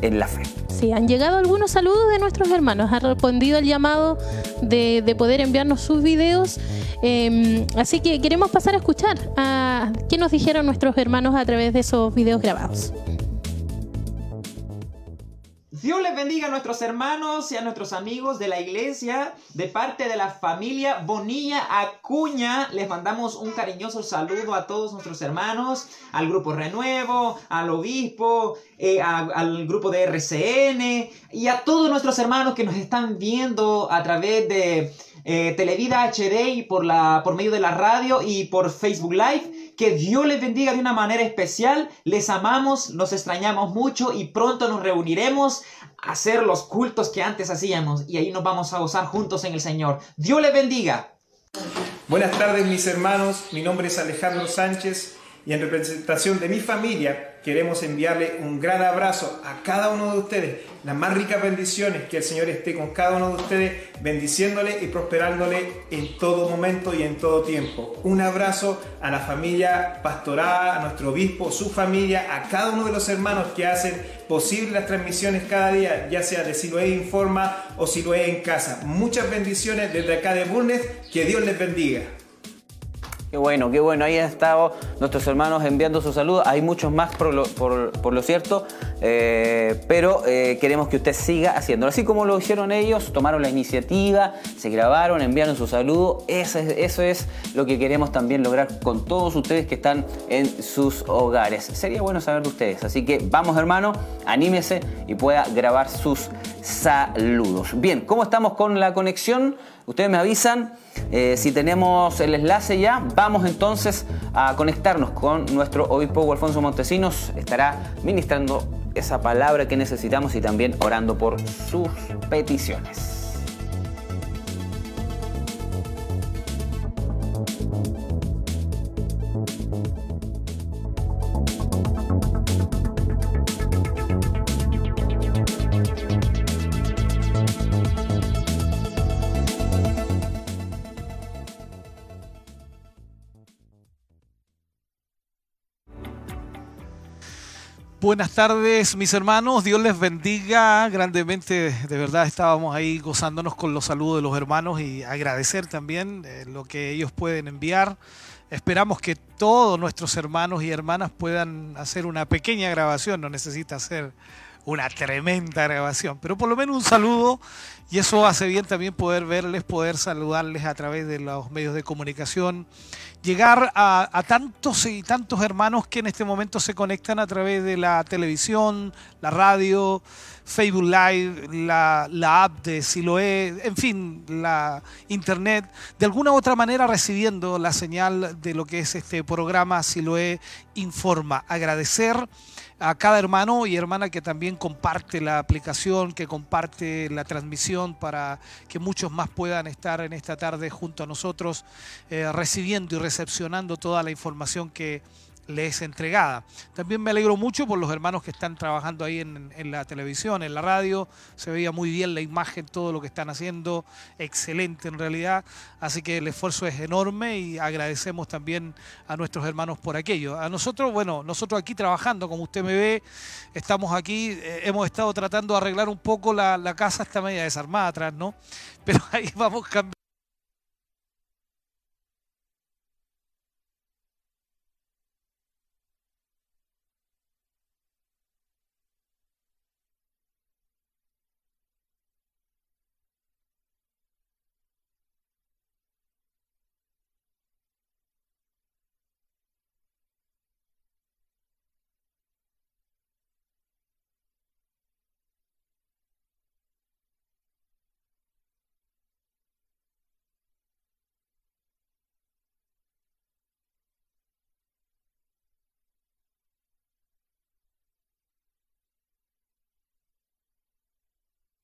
en la fe. Sí, han llegado algunos saludos de nuestros hermanos. Han respondido el llamado de, de poder enviarnos sus videos. Eh, así que queremos pasar a escuchar a qué nos dijeron nuestros hermanos a través de esos videos grabados. Dios les bendiga a nuestros hermanos y a nuestros amigos de la iglesia. De parte de la familia Bonilla Acuña, les mandamos un cariñoso saludo a todos nuestros hermanos, al grupo Renuevo, al obispo, eh, al grupo de RCN y a todos nuestros hermanos que nos están viendo a través de eh, Televida HD y por, la, por medio de la radio y por Facebook Live. Que Dios les bendiga de una manera especial. Les amamos, los extrañamos mucho y pronto nos reuniremos a hacer los cultos que antes hacíamos y ahí nos vamos a gozar juntos en el Señor. Dios les bendiga. Buenas tardes mis hermanos, mi nombre es Alejandro Sánchez y en representación de mi familia queremos enviarle un gran abrazo a cada uno de ustedes, las más ricas bendiciones, que el Señor esté con cada uno de ustedes, bendiciéndole y prosperándole en todo momento y en todo tiempo. Un abrazo a la familia pastoral, a nuestro obispo, su familia, a cada uno de los hermanos que hacen posible las transmisiones cada día, ya sea de Siloé Informa o Siloé en casa. Muchas bendiciones desde acá de Bulnes, que Dios les bendiga. Qué bueno, qué bueno. Ahí han estado nuestros hermanos enviando sus saludos. Hay muchos más por lo, por- por lo cierto, eh, pero eh, queremos que usted siga haciéndolo. Así como lo hicieron ellos, tomaron la iniciativa, se grabaron, enviaron su saludo. Eso es, eso es lo que queremos también lograr con todos ustedes que están en sus hogares. Sería bueno saber de ustedes. Así que vamos, hermano, anímese y pueda grabar sus saludos. Bien, ¿cómo estamos con la conexión? Ustedes me avisan eh, si tenemos el enlace ya. Vamos entonces a conectarnos con nuestro obispo Alfonso Montesinos. Estará ministrando esa palabra que necesitamos y también orando por sus peticiones. Buenas tardes, mis hermanos. Dios les bendiga grandemente. De verdad estábamos ahí gozándonos con los saludos de los hermanos y agradecer también eh, lo que ellos pueden enviar. Esperamos que todos nuestros hermanos y hermanas puedan hacer una pequeña grabación. No necesita hacer una tremenda grabación, pero por lo menos un saludo y eso hace bien también poder verles, poder saludarles a través de los medios de comunicación llegar a, tantos y tantos hermanos que en este momento se conectan a través de la televisión, la radio, Facebook Live, la, la app de Siloé, en fin, la internet, de alguna u otra manera recibiendo la señal de lo que es este programa Siloé Informa. Agradecer a cada hermano y hermana que también comparte la aplicación, que comparte la transmisión para que muchos más puedan estar en esta tarde junto a nosotros eh, recibiendo y recepcionando toda la información que le es entregada. También me alegro mucho por los hermanos que están trabajando ahí en, la televisión, en la radio. Se veía muy bien la imagen, todo lo que están haciendo, excelente en realidad. Así que el esfuerzo es enorme y agradecemos también a nuestros hermanos por aquello. A nosotros, bueno, nosotros aquí trabajando, como usted me ve, estamos aquí, eh, hemos estado tratando de arreglar un poco la, la casa, está media desarmada atrás, ¿no? Pero ahí vamos cambiando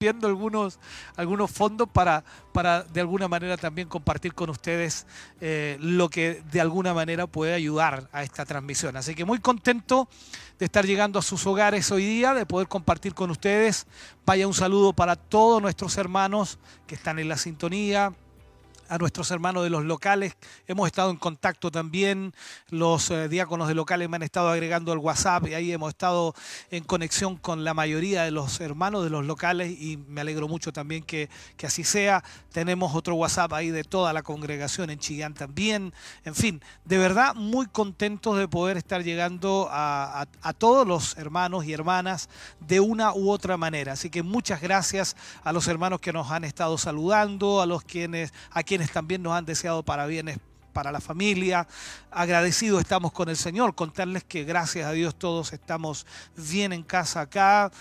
algunos, algunos fondos para, para de alguna manera también compartir con ustedes eh, lo que de alguna manera puede ayudar a esta transmisión. Así que muy contento de estar llegando a sus hogares hoy día, de poder compartir con ustedes. Vaya un saludo para todos nuestros hermanos que están en la sintonía, a nuestros hermanos de los locales. Hemos estado en contacto también, los eh, diáconos de locales me han estado agregando al WhatsApp y ahí hemos estado en conexión con la mayoría de los hermanos de los locales y me alegro mucho también que, que así sea. Tenemos otro WhatsApp ahí de toda la congregación en Chillán también. En fin, de verdad muy contentos de poder estar llegando a, a todos los hermanos y hermanas de una u otra manera. Así que muchas gracias a los hermanos que nos han estado saludando, a los quienes, a quienes quienes también nos han deseado para bienes para la familia. Agradecidos estamos con el Señor, contarles que gracias a Dios todos estamos bien en casa acá,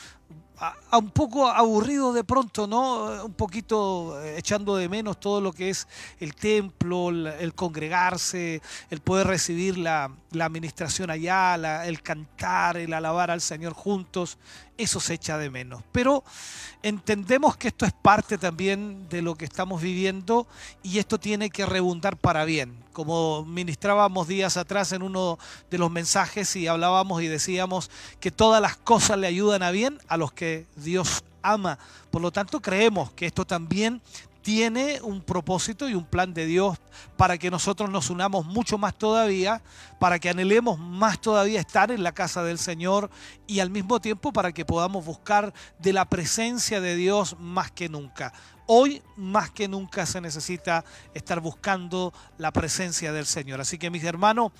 a, un poco aburrido de pronto, ¿no? Un poquito eh, echando de menos todo lo que es el templo, el, congregarse, el poder recibir la, administración allá, el cantar, el alabar al Señor juntos, eso se echa de menos. Pero entendemos que esto es parte también de lo que estamos viviendo y esto tiene que rebundar para bien. Como ministrábamos días atrás en uno de los mensajes y hablábamos y decíamos que todas las cosas le ayudan a bien a los que Dios ama. Por lo tanto, creemos que esto también tiene un propósito y un plan de Dios para que nosotros nos unamos mucho más todavía, para que anhelemos más todavía estar en la casa del Señor y al mismo tiempo para que podamos buscar de la presencia de Dios más que nunca. Hoy más que nunca se necesita estar buscando la presencia del Señor. Así que mis hermanos,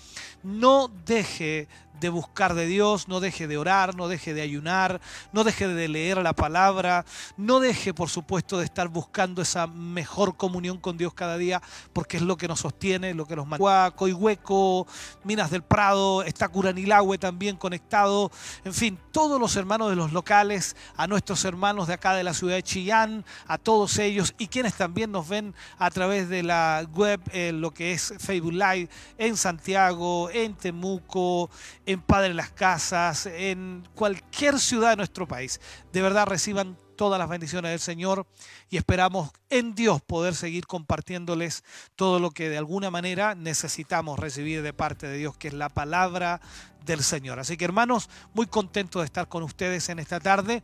no deje de buscar de Dios, no deje de orar, no deje de ayunar, no deje de leer la palabra, no deje por supuesto de estar buscando esa mejor comunión con Dios cada día, porque es lo que nos sostiene, lo que nos mantiene. Coihueco, Minas del Prado, está Curanilagüe también conectado, en fin, todos los hermanos de los locales, a nuestros hermanos de acá de la ciudad de Chillán, a todos ellos y quienes también nos ven a través de la web, lo que es Facebook Live, en Santiago, en Temuco, en Padre Las Casas, en cualquier ciudad de nuestro país. De verdad reciban todas las bendiciones del Señor y esperamos en Dios poder seguir compartiéndoles todo lo que de alguna manera necesitamos recibir de parte de Dios, que es la palabra del Señor. Así que hermanos, muy contento de estar con ustedes en esta tarde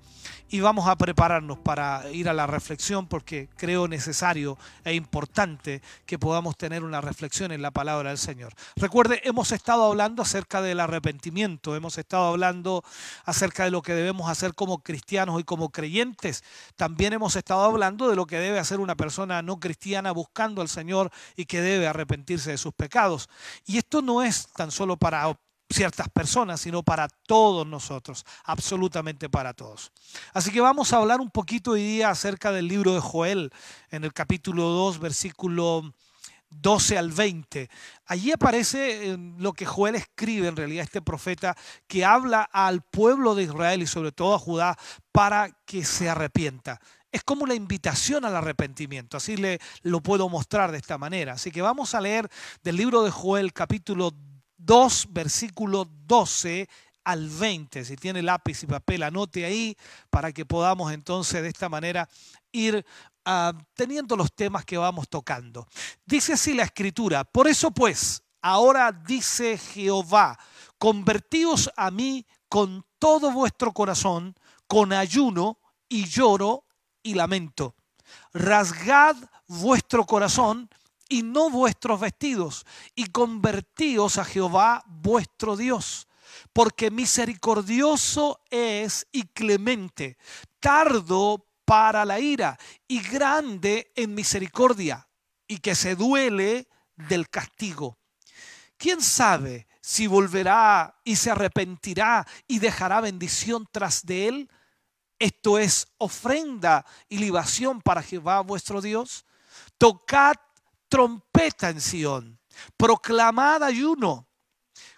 y vamos a prepararnos para ir a la reflexión porque creo necesario e importante que podamos tener una reflexión en la palabra del Señor. Recuerde, hemos estado hablando acerca del arrepentimiento, hemos estado hablando acerca de lo que debemos hacer como cristianos y como creyentes. También hemos estado hablando de lo que debe hacer una persona no cristiana buscando al Señor y que debe arrepentirse de sus pecados. Y esto no es tan solo para ciertas personas, sino para todos nosotros, absolutamente para todos. Así que vamos a hablar un poquito hoy día acerca del libro de Joel, en el capítulo 2, versículo 12 al 20. Allí aparece lo que Joel escribe, en realidad este profeta, que habla al pueblo de Israel y sobre todo a Judá para que se arrepienta. Es como la invitación al arrepentimiento, así le lo puedo mostrar de esta manera. Así que vamos a leer del libro de Joel capítulo 2, versículo 12 al 20. Si tiene lápiz y papel, anote ahí para que podamos entonces de esta manera ir ah, teniendo los temas que vamos tocando. Dice así la escritura, por eso pues, ahora dice Jehová, convertíos a mí con todo vuestro corazón, con ayuno y lloro y lamento. Rasgad vuestro corazón y no vuestros vestidos, y convertíos a Jehová vuestro Dios, porque misericordioso es y clemente, tardo para la ira y grande en misericordia, y que se duele del castigo. ¿Quién sabe si volverá y se arrepentirá y dejará bendición tras de él? Esto es ofrenda y libación para Jehová vuestro Dios. Tocad trompeta en Sión, proclamad ayuno,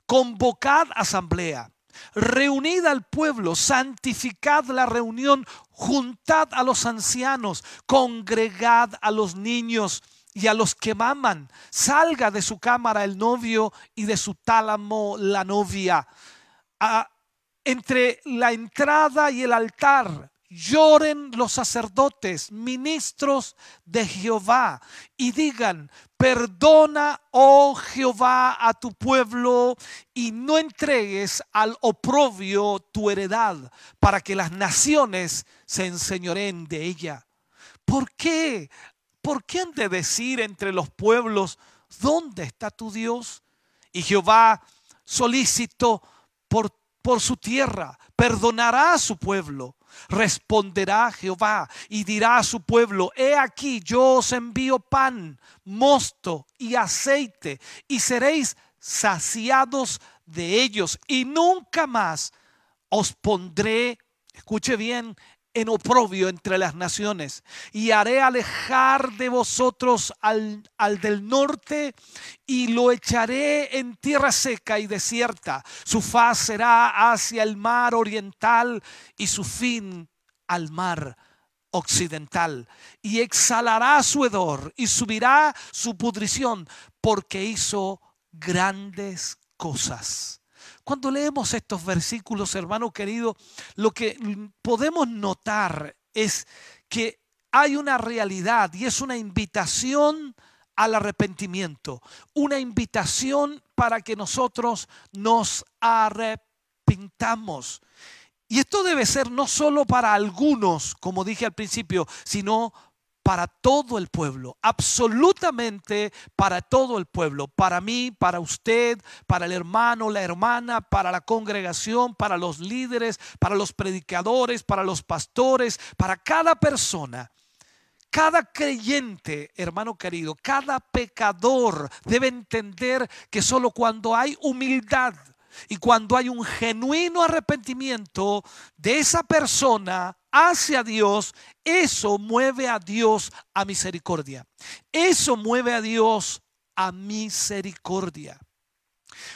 convocad asamblea, reunid al pueblo, santificad la reunión, juntad a los ancianos, congregad a los niños y a los que maman. Salga de su cámara el novio y de su tálamo la novia. entre la entrada y el altar lloren los sacerdotes, ministros de Jehová, y digan, perdona, oh Jehová, a tu pueblo, y no entregues al oprobio tu heredad, para que las naciones se enseñoren de ella. ¿Por qué? ¿Por qué han de decir entre los pueblos, ¿dónde está tu Dios? Y Jehová solicitó por, por su tierra, perdonará a su pueblo Responderá Jehová y dirá a su pueblo, he aquí yo os envío pan, mosto y aceite y seréis saciados de ellos y nunca más os pondré, escuche bien, en oprobio entre las naciones, y haré alejar de vosotros al, al, del norte, y lo echaré en tierra seca y desierta. Su faz será hacia el mar oriental y su fin al mar occidental. Y exhalará su hedor y subirá su pudrición, porque hizo grandes cosas. Cuando leemos estos versículos, hermano querido, lo que podemos notar es que hay una realidad y es una invitación al arrepentimiento, una invitación para que nosotros nos arrepintamos. Y esto debe ser no solo para algunos, como dije al principio, sino para todo el pueblo, absolutamente para todo el pueblo, para mí, para usted, para el hermano, la hermana, para la congregación, para los líderes, para los predicadores, para los pastores, para cada persona. Cada creyente, hermano querido, cada pecador debe entender que solo cuando hay humildad, y cuando hay un genuino arrepentimiento de esa persona hacia Dios, eso mueve a Dios a misericordia. Eso mueve a Dios a misericordia.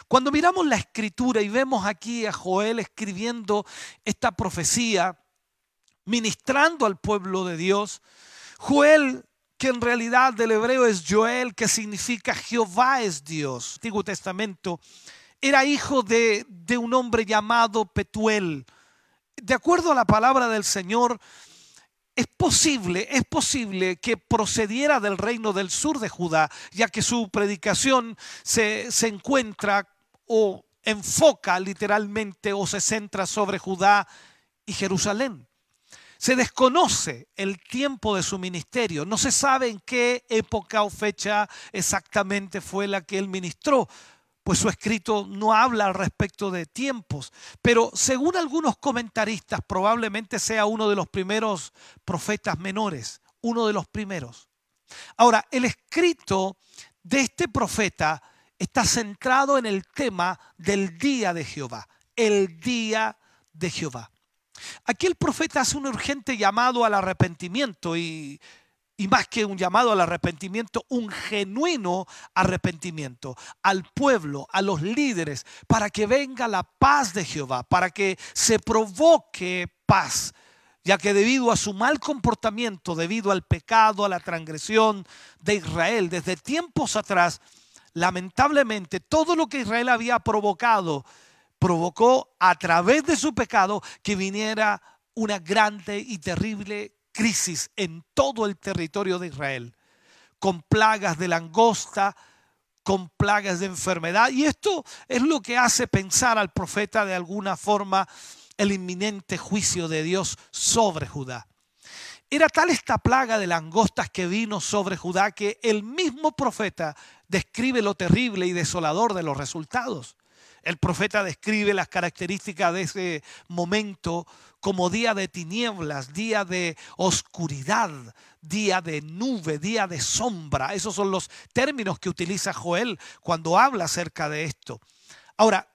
Cuando miramos la escritura y vemos aquí a Joel escribiendo esta profecía, ministrando al pueblo de Dios, Joel que en realidad del hebreo es Joel, que significa Jehová es Dios. Antiguo Testamento era hijo de, un hombre llamado Petuel. De acuerdo a la palabra del Señor, es posible, es posible que procediera del reino del sur de Judá, ya que su predicación se, se encuentra o enfoca literalmente o se centra sobre Judá y Jerusalén. Se desconoce el tiempo de su ministerio, no se sabe en qué época o fecha exactamente fue la que él ministró, pues su escrito no habla al respecto de tiempos, pero según algunos comentaristas probablemente sea uno de los primeros profetas menores, uno de los primeros. Ahora, el escrito de este profeta está centrado en el tema del día de Jehová, el día de Jehová. Aquí el profeta hace un urgente llamado al arrepentimiento y, y, más que un llamado al arrepentimiento, un genuino arrepentimiento al pueblo, a los líderes, para que venga la paz de Jehová, para que se provoque paz ya que debido a su mal comportamiento, debido al pecado, a la transgresión de Israel, desde tiempos atrás, lamentablemente todo lo que Israel había provocado, provocó a través de su pecado que viniera una grande y terrible crisis en todo el territorio de Israel, con plagas de langosta, con plagas de enfermedad. Y esto es lo que hace pensar al profeta de alguna forma el inminente juicio de Dios sobre Judá. Era tal esta plaga de langostas que vino sobre Judá que el mismo profeta describe lo terrible y desolador de los resultados. El profeta describe las características de ese momento como día de tinieblas, día de oscuridad, día de nube, día de sombra. Esos son los términos que utiliza Joel cuando habla acerca de esto. Ahora,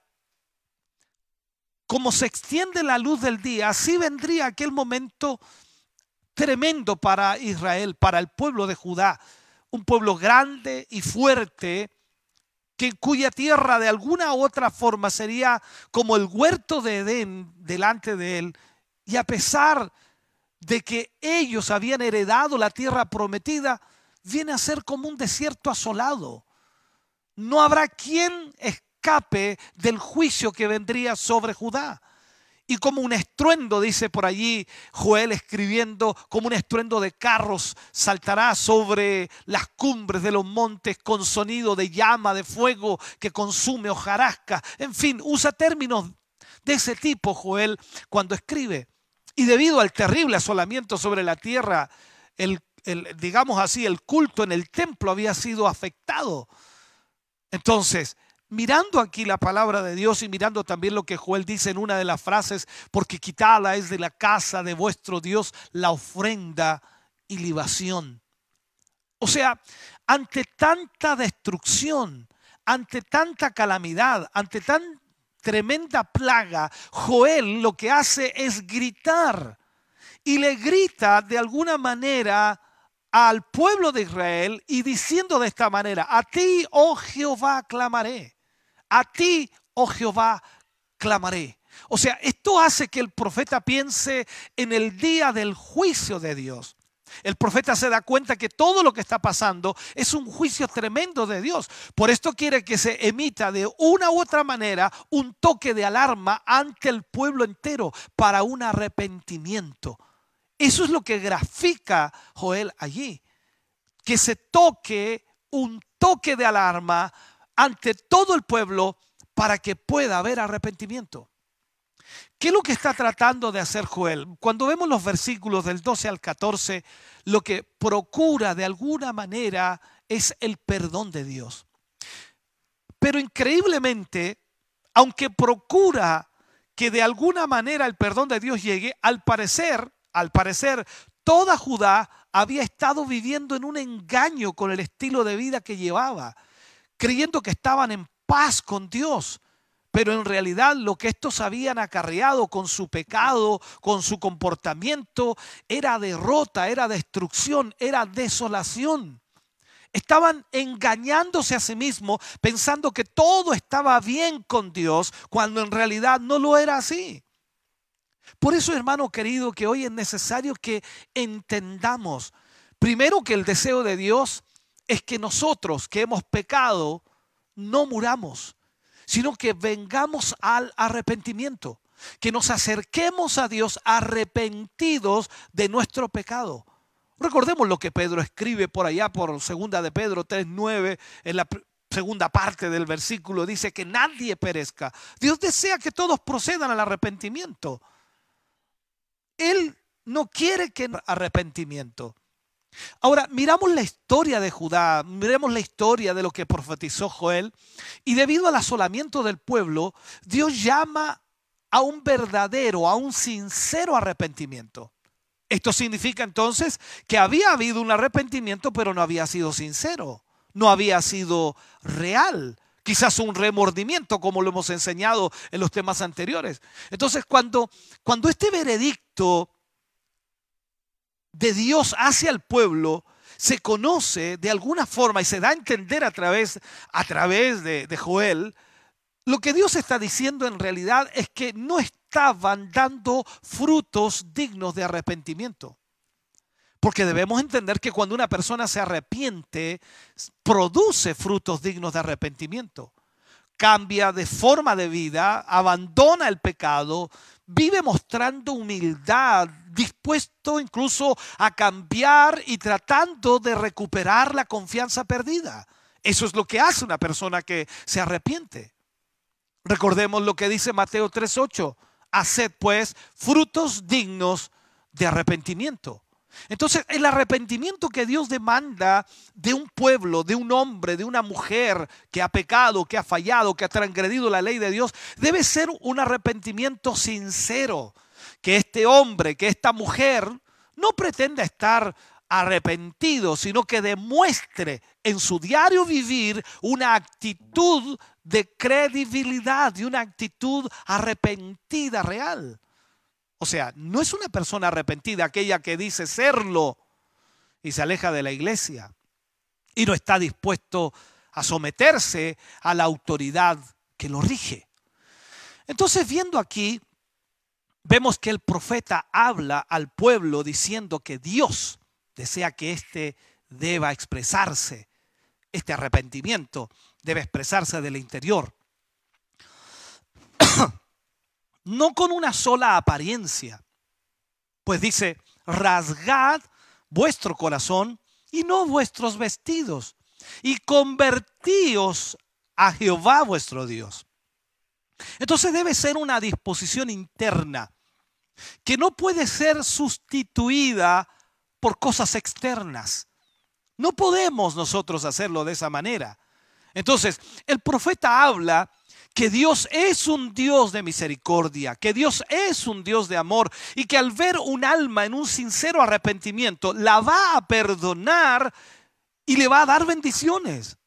como se extiende la luz del día, así vendría aquel momento tremendo para Israel, para el pueblo de Judá, un pueblo grande y fuerte, que, cuya tierra de alguna u otra forma sería como el huerto de Edén delante de él, y a pesar de que ellos habían heredado la tierra prometida, viene a ser como un desierto asolado. No habrá quien escape del juicio que vendría sobre Judá y como un estruendo, dice por allí Joel escribiendo, como un estruendo de carros saltará sobre las cumbres de los montes con sonido de llama, de fuego que consume hojarasca. En fin, usa términos de ese tipo Joel cuando escribe. Y debido al terrible asolamiento sobre la tierra, el, digamos así, el culto en el templo había sido afectado. Entonces, mirando aquí la palabra de Dios y mirando también lo que Joel dice en una de las frases, porque quitada es de la casa de vuestro Dios la ofrenda y libación. O sea, ante tanta destrucción, ante tanta calamidad, ante tan tremenda plaga, Joel lo que hace es gritar y le grita de alguna manera al pueblo de Israel y diciendo de esta manera, a ti, oh Jehová, clamaré a ti, oh Jehová, clamaré. O sea, esto hace que el profeta piense en el día del juicio de Dios. El profeta se da cuenta que todo lo que está pasando es un juicio tremendo de Dios. Por esto quiere que se emita de una u otra manera un toque de alarma ante el pueblo entero para un arrepentimiento. Eso es lo que grafica Joel allí. Que se toque un toque de alarma ante todo el pueblo para que pueda haber arrepentimiento. ¿Qué es lo que está tratando de hacer Joel? Cuando vemos los versículos del 12 al 14, lo que procura de alguna manera es el perdón de Dios. Pero increíblemente, aunque procura que de alguna manera el perdón de Dios llegue, al parecer, al parecer, toda Judá había estado viviendo en un engaño con el estilo de vida que llevaba creyendo que estaban en paz con Dios. Pero en realidad lo que estos habían acarreado con su pecado, con su comportamiento, era derrota, era destrucción, era desolación. Estaban engañándose a sí mismos pensando que todo estaba bien con Dios cuando en realidad no lo era así. Por eso, hermano querido, que hoy es necesario que entendamos primero que el deseo de Dios es que nosotros que hemos pecado no muramos, sino que vengamos al arrepentimiento. que nos acerquemos a Dios arrepentidos de nuestro pecado. Recordemos lo que Pedro escribe por allá, por segunda de Pedro 3.9, en la segunda parte del versículo, dice que nadie perezca. Dios desea que todos procedan al arrepentimiento. Él no quiere que arrepentimiento. Ahora, miramos la historia de Judá, miremos la historia de lo que profetizó Joel, y debido al asolamiento del pueblo, Dios llama a un verdadero, a un sincero arrepentimiento. Esto significa entonces que había habido un arrepentimiento, pero no había sido sincero, no había sido real. Quizás un remordimiento, como lo hemos enseñado en los temas anteriores. Entonces, cuando, cuando este veredicto de Dios hacia el pueblo se conoce de alguna forma y se da a entender a través, a través de, de Joel, lo que Dios está diciendo en realidad es que no estaban dando frutos dignos de arrepentimiento. Porque debemos entender que cuando una persona se arrepiente, produce frutos dignos de arrepentimiento. Cambia de forma de vida, abandona el pecado, vive mostrando humildad, dispuesto incluso a cambiar y tratando de recuperar la confianza perdida. Eso es lo que hace una persona que se arrepiente. Recordemos lo que dice Mateo 3:8. Haced pues frutos dignos de arrepentimiento. Entonces, el arrepentimiento que Dios demanda de un pueblo, de un hombre, de una mujer que ha pecado, que ha fallado, que ha transgredido la ley de Dios, debe ser un arrepentimiento sincero. Que este hombre, que esta mujer no pretenda estar arrepentido, sino que demuestre en su diario vivir una actitud de credibilidad y una actitud arrepentida real. O sea, no es una persona arrepentida aquella que dice serlo y se aleja de la iglesia y no está dispuesto a someterse a la autoridad que lo rige. Entonces, viendo aquí, vemos que el profeta habla al pueblo diciendo que Dios desea que éste deba expresarse, este arrepentimiento debe expresarse del interior no con una sola apariencia. Pues dice, rasgad vuestro corazón y no vuestros vestidos, y convertíos a Jehová vuestro Dios. Entonces debe ser una disposición interna que no puede ser sustituida por cosas externas. No podemos nosotros hacerlo de esa manera. Entonces, el profeta habla que Dios es un Dios de misericordia, que Dios es un Dios de amor y que al ver un alma en un sincero arrepentimiento, la va a perdonar y le va a dar bendiciones.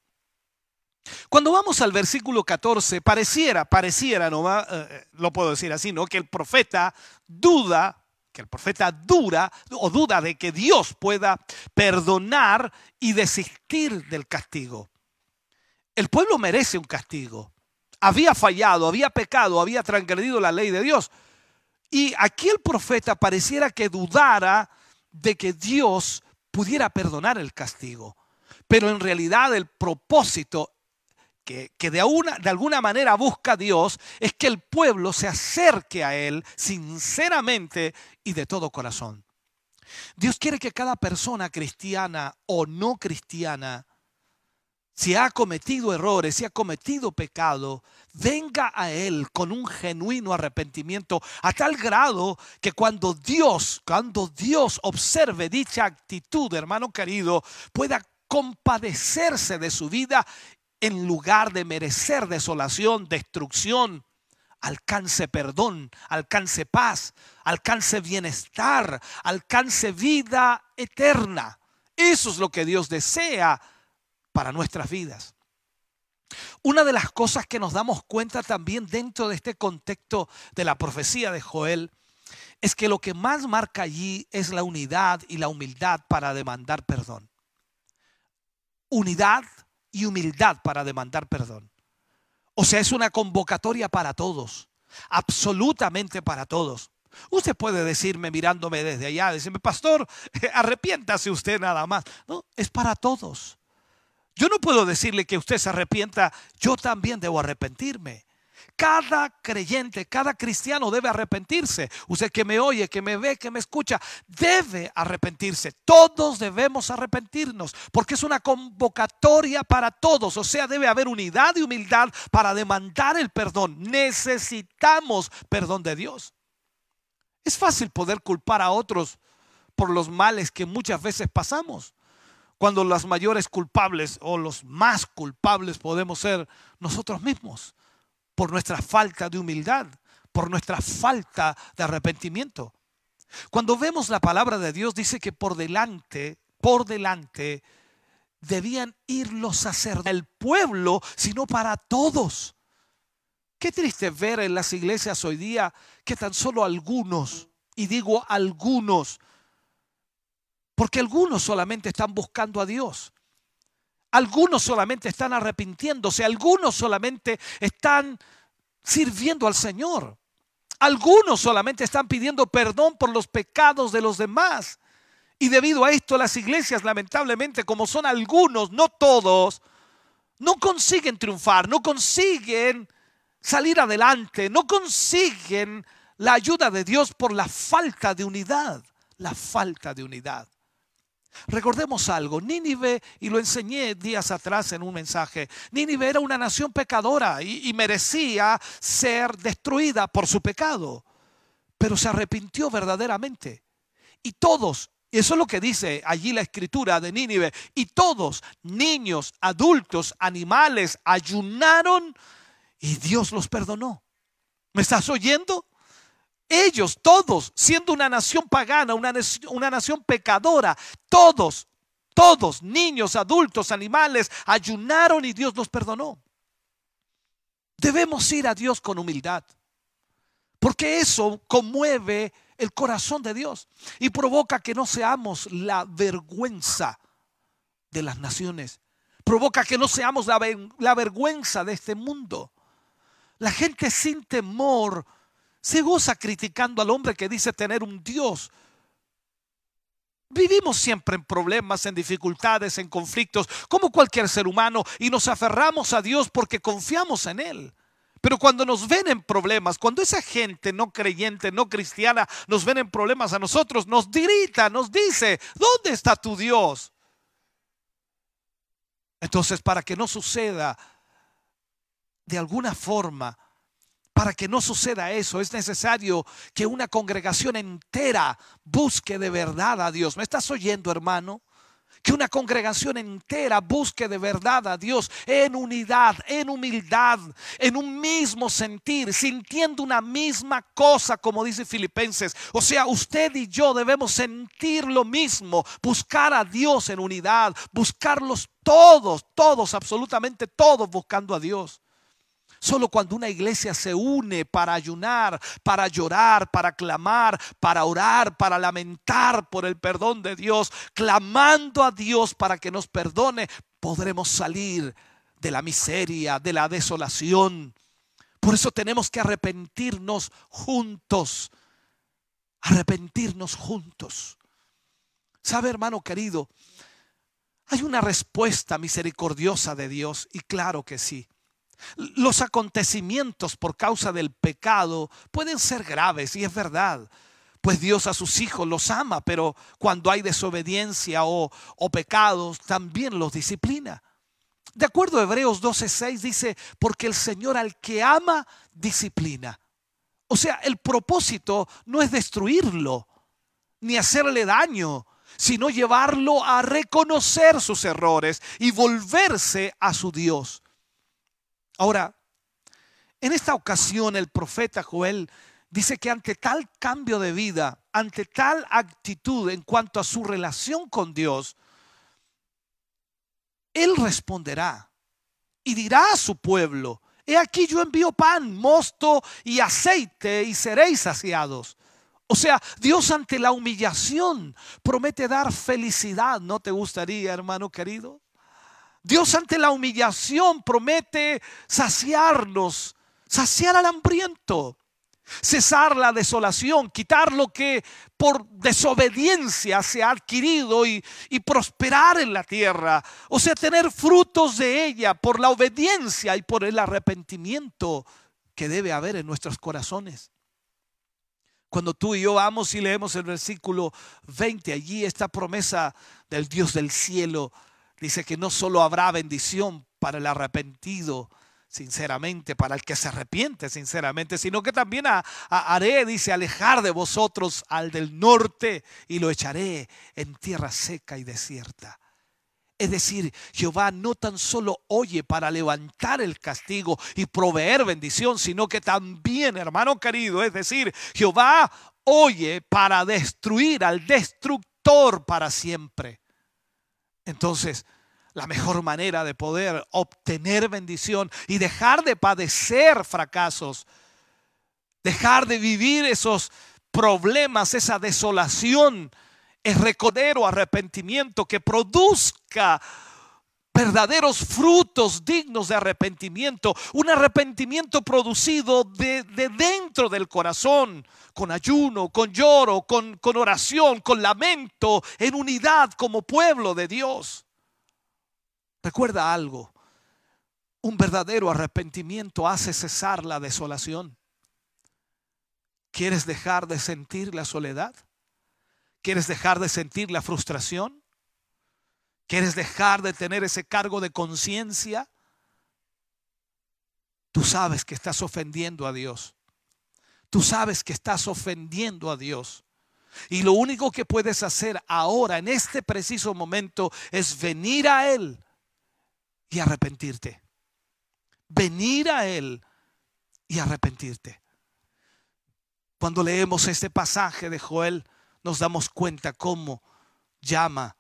Cuando vamos al versículo 14, pareciera, pareciera, no va, eh, lo puedo decir así, ¿no? Que el profeta duda, que el profeta dura o duda de que Dios pueda perdonar y desistir del castigo. El pueblo merece un castigo había fallado, había pecado, había transgredido la ley de Dios. Y aquí el profeta pareciera que dudara de que Dios pudiera perdonar el castigo. Pero en realidad el propósito que, de, de alguna manera busca Dios es que el pueblo se acerque a Él sinceramente y de todo corazón. Dios quiere que cada persona cristiana o no cristiana si ha cometido errores, si ha cometido pecado, venga a Él con un genuino arrepentimiento a tal grado que cuando Dios, cuando Dios observe dicha actitud, hermano querido, pueda compadecerse de su vida en lugar de merecer desolación, destrucción, alcance perdón, alcance paz, alcance bienestar, alcance vida eterna. Eso es lo que Dios desea para nuestras vidas. Una de las cosas que nos damos cuenta también dentro de este contexto de la profecía de Joel es que lo que más marca allí es la unidad y la humildad para demandar perdón. Unidad y humildad para demandar perdón. O sea, es una convocatoria para todos, absolutamente para todos. Usted puede decirme mirándome desde allá, decirme, pastor, arrepiéntase usted nada más. No, es para todos. Yo no puedo decirle que usted se arrepienta, yo también debo arrepentirme. Cada creyente, cada cristiano debe arrepentirse. Usted que me oye, que me ve, que me escucha, debe arrepentirse. Todos debemos arrepentirnos porque es una convocatoria para todos. O sea, debe haber unidad y humildad para demandar el perdón. Necesitamos perdón de Dios. Es fácil poder culpar a otros por los males que muchas veces pasamos. Cuando las mayores culpables o los más culpables podemos ser nosotros mismos por nuestra falta de humildad, por nuestra falta de arrepentimiento. Cuando vemos la palabra de Dios dice que por delante, por delante, debían ir los sacerdotes, del pueblo, sino para todos. Qué triste ver en las iglesias hoy día que tan solo algunos, y digo algunos, porque algunos solamente están buscando a Dios. Algunos solamente están arrepintiéndose, algunos solamente están sirviendo al Señor. Algunos solamente están pidiendo perdón por los pecados de los demás. Y debido a esto las iglesias, lamentablemente, como son algunos, no todos, no consiguen triunfar, no consiguen salir adelante, no consiguen la ayuda de Dios por la falta de unidad, la falta de unidad. Recordemos algo, Nínive, y lo enseñé días atrás en un mensaje, Nínive era una nación pecadora y, merecía ser destruida por su pecado, pero se arrepintió verdaderamente. Y todos, y eso es lo que dice allí la escritura de Nínive, y todos, niños, adultos, animales, ayunaron y Dios los perdonó. ¿Me estás oyendo? Ellos, todos, siendo una nación pagana, una, una, nación pecadora, todos, todos, niños, adultos, animales, ayunaron y Dios los perdonó. Debemos ir a Dios con humildad, porque eso conmueve el corazón de Dios y provoca que no seamos la vergüenza de las naciones, provoca que no seamos la, la vergüenza de este mundo. La gente sin temor se goza criticando al hombre que dice tener un Dios. Vivimos siempre en problemas, en dificultades, en conflictos, como cualquier ser humano, y nos aferramos a Dios porque confiamos en Él. Pero cuando nos ven en problemas, cuando esa gente no creyente, no cristiana, nos ven en problemas a nosotros, nos grita, nos dice, ¿dónde está tu Dios? Entonces, para que no suceda de alguna forma, para que no suceda eso, es necesario que una congregación entera busque de verdad a Dios. ¿Me estás oyendo, hermano? Que una congregación entera busque de verdad a Dios en unidad, en humildad, en un mismo sentir, sintiendo una misma cosa, como dice Filipenses. O sea, usted y yo debemos sentir lo mismo, buscar a Dios en unidad, buscarlos todos, todos, absolutamente todos buscando a Dios. Solo cuando una iglesia se une para ayunar, para llorar, para clamar, para orar, para lamentar por el perdón de Dios, clamando a Dios para que nos perdone, podremos salir de la miseria, de la desolación. Por eso tenemos que arrepentirnos juntos. Arrepentirnos juntos. ¿Sabe, hermano querido? Hay una respuesta misericordiosa de Dios y claro que sí. Los acontecimientos por causa del pecado pueden ser graves y es verdad, pues Dios a sus hijos los ama, pero cuando hay desobediencia o, pecados también los disciplina. De acuerdo a Hebreos 12:6 dice, porque el Señor al que ama disciplina. O sea, el propósito no es destruirlo ni hacerle daño, sino llevarlo a reconocer sus errores y volverse a su Dios. Ahora, en esta ocasión el profeta Joel dice que ante tal cambio de vida, ante tal actitud en cuanto a su relación con Dios, él responderá y dirá a su pueblo, he aquí yo envío pan, mosto y aceite y seréis saciados. O sea, Dios ante la humillación promete dar felicidad. ¿No te gustaría, hermano querido? Dios ante la humillación promete saciarnos, saciar al hambriento, cesar la desolación, quitar lo que por desobediencia se ha adquirido y, y, prosperar en la tierra. O sea, tener frutos de ella por la obediencia y por el arrepentimiento que debe haber en nuestros corazones. Cuando tú y yo vamos y leemos el versículo 20, allí esta promesa del Dios del cielo dice que no solo habrá bendición para el arrepentido, sinceramente, para el que se arrepiente sinceramente, sino que también haré, dice, alejar de vosotros al del norte y lo echaré en tierra seca y desierta. Es decir, Jehová no tan solo oye para levantar el castigo y proveer bendición, sino que también, hermano querido, es decir, Jehová oye para destruir al destructor para siempre. Entonces, la mejor manera de poder obtener bendición y dejar de padecer fracasos, dejar de vivir esos problemas, esa desolación, es reconocer arrepentimiento que produzca verdaderos frutos dignos de arrepentimiento, un arrepentimiento producido de, dentro del corazón, con ayuno, con lloro, con, con oración, con lamento, en unidad como pueblo de Dios. Recuerda algo, un verdadero arrepentimiento hace cesar la desolación. ¿Quieres dejar de sentir la soledad? ¿Quieres dejar de sentir la frustración? ¿Quieres dejar de tener ese cargo de conciencia? Tú sabes que estás ofendiendo a Dios. Tú sabes que estás ofendiendo a Dios. Y lo único que puedes hacer ahora, en este preciso momento, es venir a Él y arrepentirte. Venir a Él y arrepentirte. Cuando leemos este pasaje de Joel, nos damos cuenta cómo llama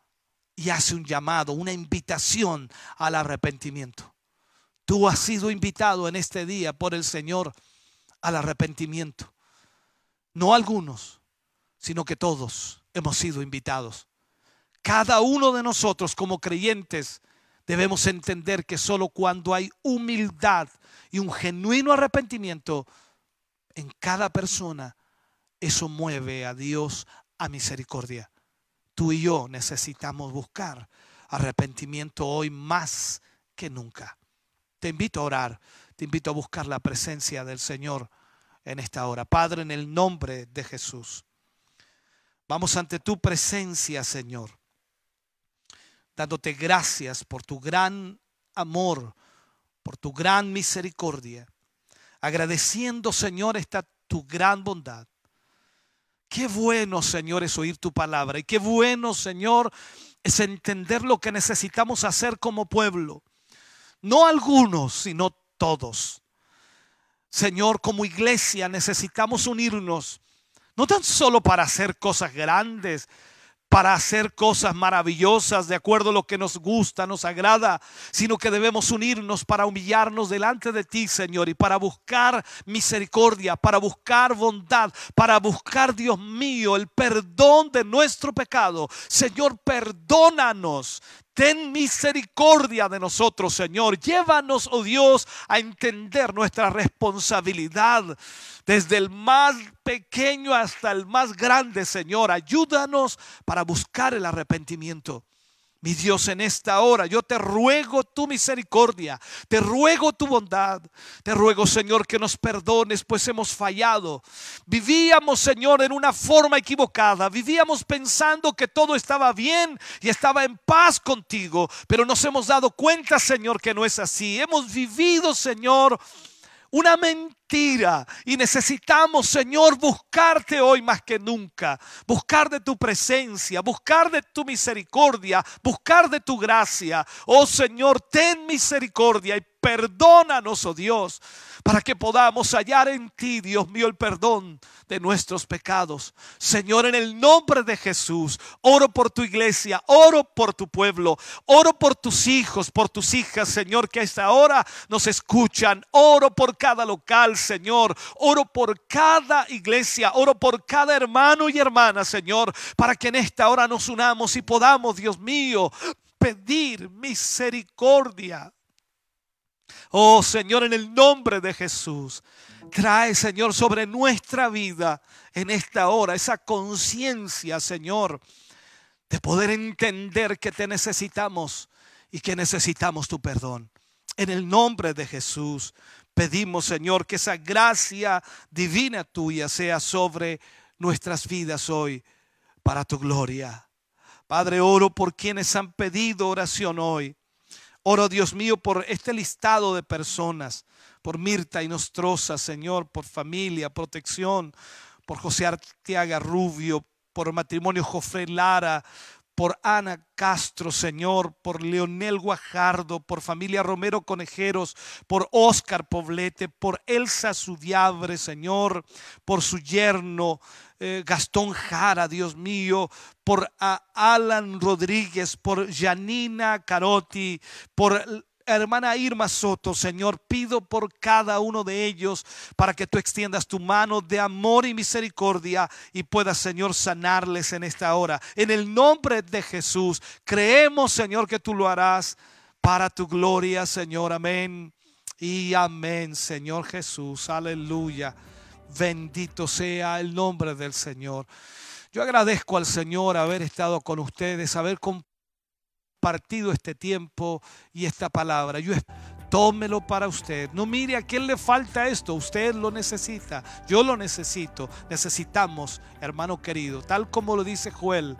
y hace un llamado, una invitación al arrepentimiento. Tú has sido invitado en este día por el Señor al arrepentimiento. No algunos, sino que todos hemos sido invitados. Cada uno de nosotros como creyentes debemos entender que solo cuando hay humildad y un genuino arrepentimiento en cada persona, eso mueve a Dios a misericordia. Tú y yo necesitamos buscar arrepentimiento hoy más que nunca. Te invito a orar, te invito a buscar la presencia del Señor en esta hora. Padre, en el nombre de Jesús, vamos ante tu presencia, Señor, dándote gracias por tu gran amor, por tu gran misericordia, agradeciendo, Señor, esta tu gran bondad. Qué bueno, Señor, es oír tu palabra. Y qué bueno, Señor, es entender lo que necesitamos hacer como pueblo. No algunos, sino todos. Señor, como iglesia necesitamos unirnos, no tan solo para hacer cosas grandes, para hacer cosas maravillosas de acuerdo a lo que nos gusta, nos agrada, sino que debemos unirnos para humillarnos delante de ti, Señor, y para buscar misericordia, para buscar bondad, para buscar, Dios mío, el perdón de nuestro pecado. Señor, perdónanos Ten misericordia de nosotros, Señor. Llévanos, oh Dios, a entender nuestra responsabilidad desde el más pequeño hasta el más grande, Señor. Ayúdanos para buscar el arrepentimiento. Mi Dios, en esta hora yo te ruego tu misericordia, te ruego tu bondad, te ruego Señor que nos perdones, pues hemos fallado. Vivíamos Señor en una forma equivocada, vivíamos pensando que todo estaba bien y estaba en paz contigo, pero nos hemos dado cuenta Señor que no es así. Hemos vivido Señor una mentira. Y necesitamos, Señor, buscarte hoy más que nunca. Buscar de tu presencia, buscar de tu misericordia, buscar de tu gracia. Oh Señor, ten misericordia y perdónanos, oh Dios, para que podamos hallar en ti, Dios mío, el perdón de nuestros pecados. Señor, en el nombre de Jesús, oro por tu iglesia, oro por tu pueblo, oro por tus hijos, por tus hijas, Señor, que a esta hora nos escuchan. Oro por cada local, Señor. Oro por cada iglesia, oro por cada hermano y hermana, Señor, para que en esta hora nos unamos y podamos, Dios mío, pedir misericordia Oh Señor, en el nombre de Jesús, trae Señor sobre nuestra vida en esta hora esa conciencia, Señor, de poder entender que te necesitamos y que necesitamos tu perdón. En el nombre de Jesús, Pedimos, Señor, que esa gracia divina tuya sea sobre nuestras vidas hoy para tu gloria. Padre, oro por quienes han pedido oración hoy. Oro, Dios mío, por este listado de personas, por Mirta y Nostrosa, Señor, por familia, protección, por José Arteaga Rubio, por matrimonio Jofre Lara, por Ana Castro, Señor, por Leonel Guajardo, por familia Romero Conejeros, por Oscar Poblete, por Elsa Sudiabre, Señor, por su yerno eh, Gastón Jara, Dios mío, por Alan Rodríguez, por Janina Carotti, por hermana Irma Soto, Señor, pido por cada uno de ellos para que tú extiendas tu mano de amor y misericordia y puedas, Señor, sanarles en esta hora. En el nombre de Jesús, creemos, Señor, que tú lo harás para tu gloria, Señor. Amén. Y amén, Señor Jesús. Aleluya. Bendito sea el nombre del Señor. Yo agradezco al Señor haber estado con ustedes, haber compartido este tiempo y esta palabra. Yo tómelo para usted. No mire a quién le falta esto. Usted lo necesita. Yo lo necesito. Necesitamos, hermano querido, tal como lo dice Joel.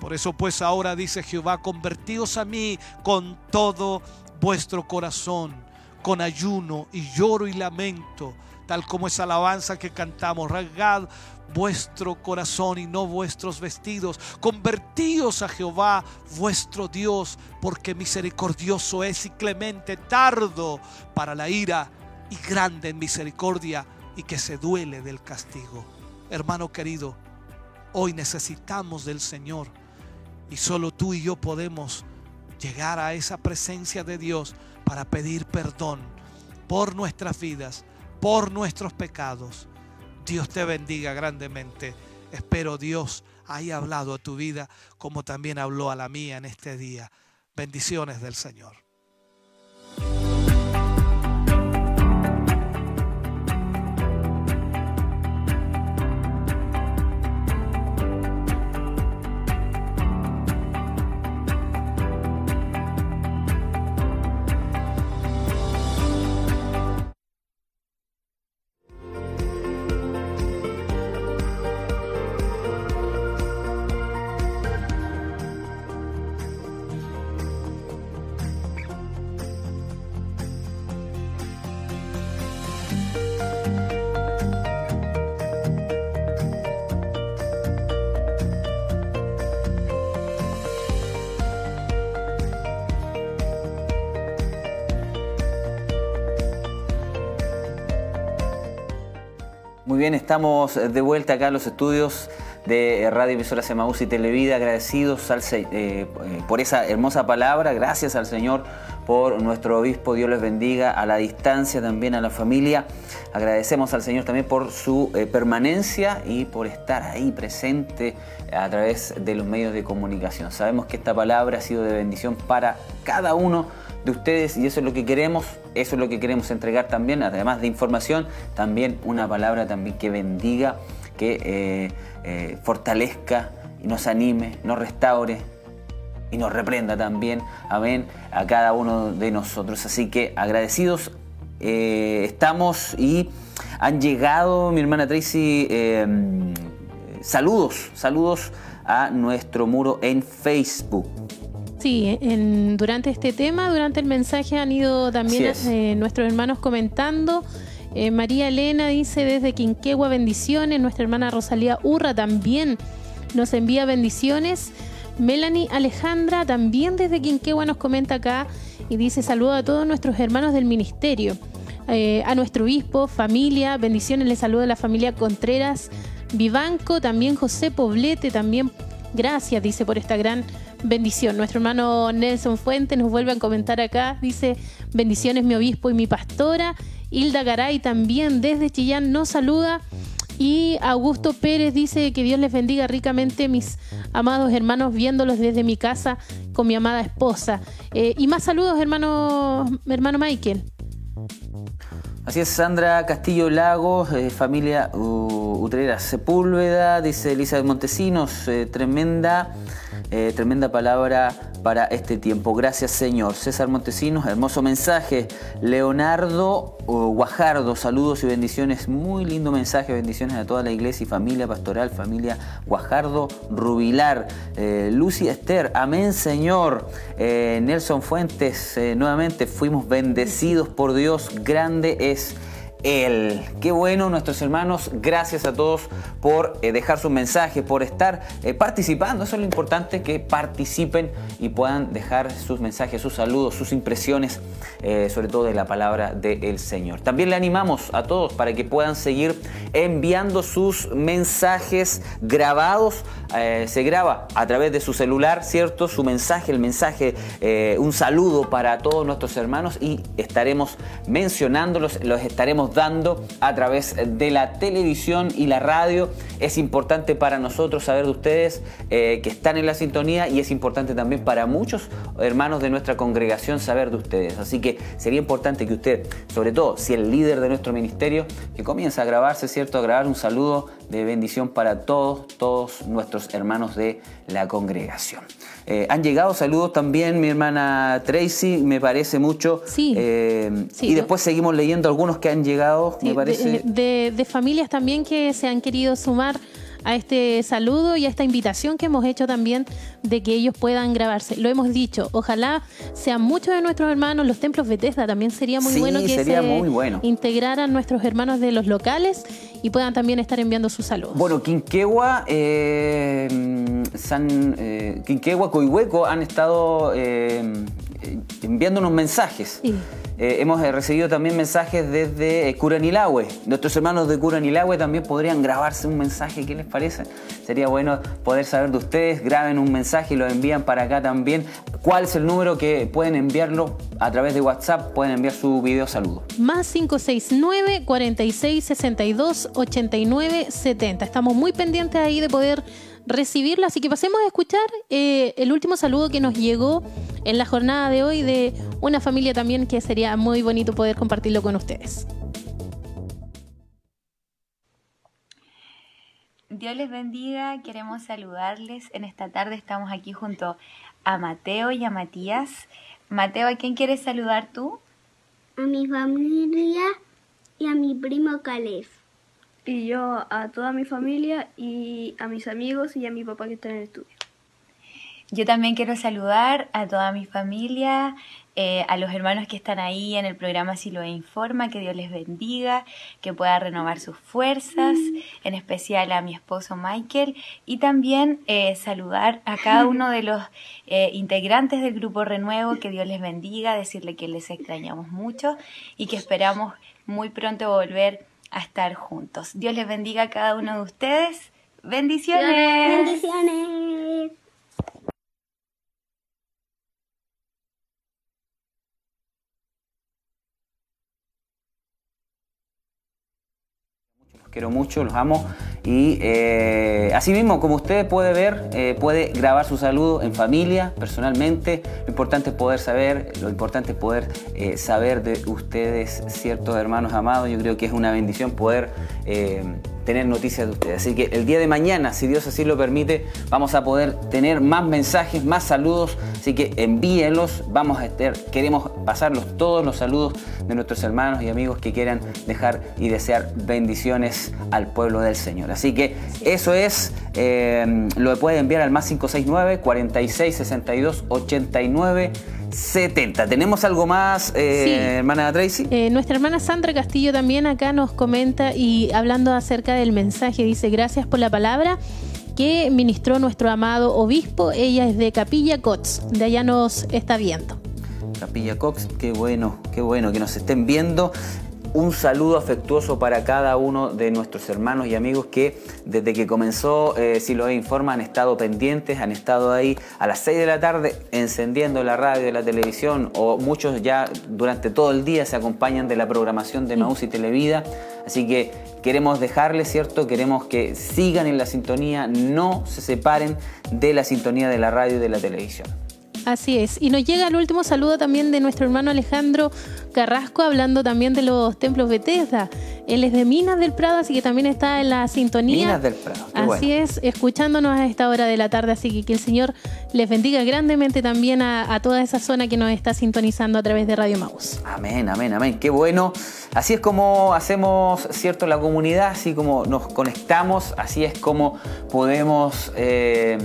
Por eso pues ahora dice Jehová, convertíos a mí con todo vuestro corazón, con ayuno y lloro y lamento, tal como esa alabanza que cantamos. Rasgad vuestro corazón y no vuestros vestidos. Convertíos a Jehová vuestro Dios, porque misericordioso es y clemente, tardo para la ira y grande en misericordia y que se duele del castigo. Hermano querido, hoy necesitamos del Señor y solo tú y yo podemos llegar a esa presencia de Dios para pedir perdón por nuestras vidas, por nuestros pecados Dios te bendiga grandemente. Espero Dios haya hablado a tu vida como también habló a la mía en este día. Bendiciones del Señor. Estamos de vuelta acá en los estudios de Radio Emisora Semaús y Televida, agradecidos eh, eh, por esa hermosa palabra, gracias al Señor por nuestro obispo, Dios les bendiga, a la distancia también a la familia, agradecemos al Señor también por su eh, permanencia y por estar ahí presente a través de los medios de comunicación. Sabemos que esta palabra ha sido de bendición para cada uno de ustedes y eso es lo que queremos, eso es lo que queremos entregar también, además de información, también una palabra también que bendiga, que eh, eh, fortalezca y nos anime, nos restaure y nos reprenda también, amén, a cada uno de nosotros. Así que agradecidos eh, estamos y han llegado, mi hermana Tracy, saludos, saludos a nuestro muro en Facebook. Sí, durante este tema, durante el mensaje han ido también eh, nuestros hermanos comentando. Eh, María Elena dice desde Quinquegua bendiciones. Nuestra hermana Rosalía Urra también nos envía bendiciones. Melanie Alejandra también desde Quinquegua nos comenta acá y dice saludo a todos nuestros hermanos del ministerio. Eh, a nuestro obispo, familia, bendiciones, le saluda a la familia Contreras Vivanco, también José Poblete, también gracias, dice, por esta gran bendición. Nuestro hermano Nelson Fuente nos vuelve a comentar acá, dice, bendiciones mi obispo y mi pastora. Hilda Garay también desde Chillán nos saluda. Y Augusto Pérez dice que Dios les bendiga ricamente, mis amados hermanos, viéndolos desde mi casa con mi amada esposa. Eh, y más saludos, hermano, hermano Michael. Así es, Sandra Castillo Lagos, eh, familia uh, Utrera Sepúlveda, dice Elisa Montesinos, eh, tremenda, tremenda palabra para este tiempo. Gracias Señor. César Montesinos, hermoso mensaje. Leonardo Guajardo, saludos y bendiciones. Muy lindo mensaje, bendiciones a toda la iglesia y familia pastoral, familia Guajardo Rubilar. Eh, Lucy Esther, amén Señor. Eh, Nelson Fuentes, eh, nuevamente fuimos bendecidos por Dios. Grande es él. Qué bueno, nuestros hermanos, gracias a todos por eh, dejar su mensaje, por estar eh, participando. Eso es lo importante, que participen y puedan dejar sus mensajes, sus saludos, sus impresiones, eh, sobre todo de la palabra del Señor. También le animamos a todos para que puedan seguir enviando sus mensajes grabados. se graba a través de su celular, ¿cierto? Su mensaje, el mensaje, un saludo para todos nuestros hermanos y estaremos mencionándolos, los estaremos dando a través de la televisión y la radio. Es importante para nosotros saber de ustedes eh, que están en la sintonía y es importante también para muchos hermanos de nuestra congregación saber de ustedes. Así que sería importante que usted, sobre todo si el líder de nuestro ministerio, que comience a grabarse, ¿cierto? A grabar un saludo de bendición para todos, todos nuestros hermanos de la congregación. Eh, han llegado saludos también, mi hermana Tracy, me parece mucho. Sí. Eh, y después seguimos leyendo algunos que han llegado, me parece. De, de, familias también que se han querido sumar a este saludo y a esta invitación que hemos hecho también de que ellos puedan grabarse. Lo hemos dicho, ojalá sean muchos de nuestros hermanos, los templos Bethesda también sería muy bueno que se bueno. integraran nuestros hermanos de los locales y puedan también estar enviando sus saludos. Bueno, Quinquegua, eh, San, eh, Quinquegua, Coihueco han estado eh, enviándonos mensajes. Sí. Eh, hemos recibido también mensajes desde eh, Curanilahue. Nuestros hermanos de Curanilahue también podrían grabarse un mensaje. ¿Qué les parece? Sería bueno poder saber de ustedes. Graben un mensaje y lo envían para acá también. ¿Cuál es el número que pueden enviarlo a través de WhatsApp? Pueden enviar su video saludo. Más 569 46 62 89 70. Estamos muy pendientes ahí de poder recibirlo. Así que pasemos a escuchar eh, el último saludo que nos llegó en la jornada de hoy de una familia también que sería muy bonito poder compartirlo con ustedes. Dios les bendiga, queremos saludarles. En esta tarde estamos aquí junto a Mateo y a Matías. Mateo, ¿a quién quieres saludar tú? A mi familia y a mi primo Caleb. Y yo a toda mi familia y a mis amigos y a mi papá que está en el estudio. Yo también quiero saludar a toda mi familia, eh, a los hermanos que están ahí en el programa Si lo informa, que Dios les bendiga, que pueda renovar sus fuerzas, en especial a mi esposo Michael, y también eh, saludar a cada uno de los eh, integrantes del grupo Renuevo, que Dios les bendiga, decirle que les extrañamos mucho y que esperamos muy pronto volver a estar juntos. Dios les bendiga a cada uno de ustedes. Bendiciones. Bendiciones. Quiero mucho, los amo. Y eh, así mismo, como usted puede ver, eh, puede grabar su saludo en familia, personalmente. Lo importante es poder saber, lo importante es poder eh, saber de ustedes, ciertos hermanos amados. Yo creo que es una bendición poder tener noticias de ustedes. Así que el día de mañana, si Dios así lo permite, vamos a poder tener más mensajes, más saludos. Así que envíenlos. Vamos a estar, queremos pasarlos todos los saludos de nuestros hermanos y amigos que quieran dejar y desear bendiciones al pueblo del Señor. Así que eso es, eh, lo puede enviar al más 569 46 62 89 70. ¿Tenemos algo más, eh, hermana Tracy? Eh, nuestra hermana Sandra Castillo también acá nos comenta y hablando acerca del mensaje, dice, gracias por la palabra que ministró nuestro amado obispo. Ella es de Capilla Cots, de allá nos está viendo. Capilla Cox, qué bueno, qué bueno que nos estén viendo. Un saludo afectuoso para cada uno de nuestros hermanos y amigos que desde que comenzó eh, Si lo informa han estado pendientes, han estado ahí a las 6 de la tarde encendiendo la radio, la televisión o muchos ya durante todo el día se acompañan de la programación de Maús y Televida. Así que queremos dejarles, ¿cierto? Queremos que sigan en la sintonía, no se separen de la sintonía de la radio y de la televisión. Así es. Y nos llega el último saludo también de nuestro hermano Alejandro Carrasco, hablando también de los templos Bethesda. Él es de Minas del Prado, así que también está en la sintonía. Minas del Prado. Así bueno. es, escuchándonos a esta hora de la tarde, así que que el Señor les bendiga grandemente también a, a toda esa zona que nos está sintonizando a través de Radio Maus. Amén, amén, amén. Qué bueno. Así es como hacemos, ¿cierto?, la comunidad, así como nos conectamos, así es como podemos eh,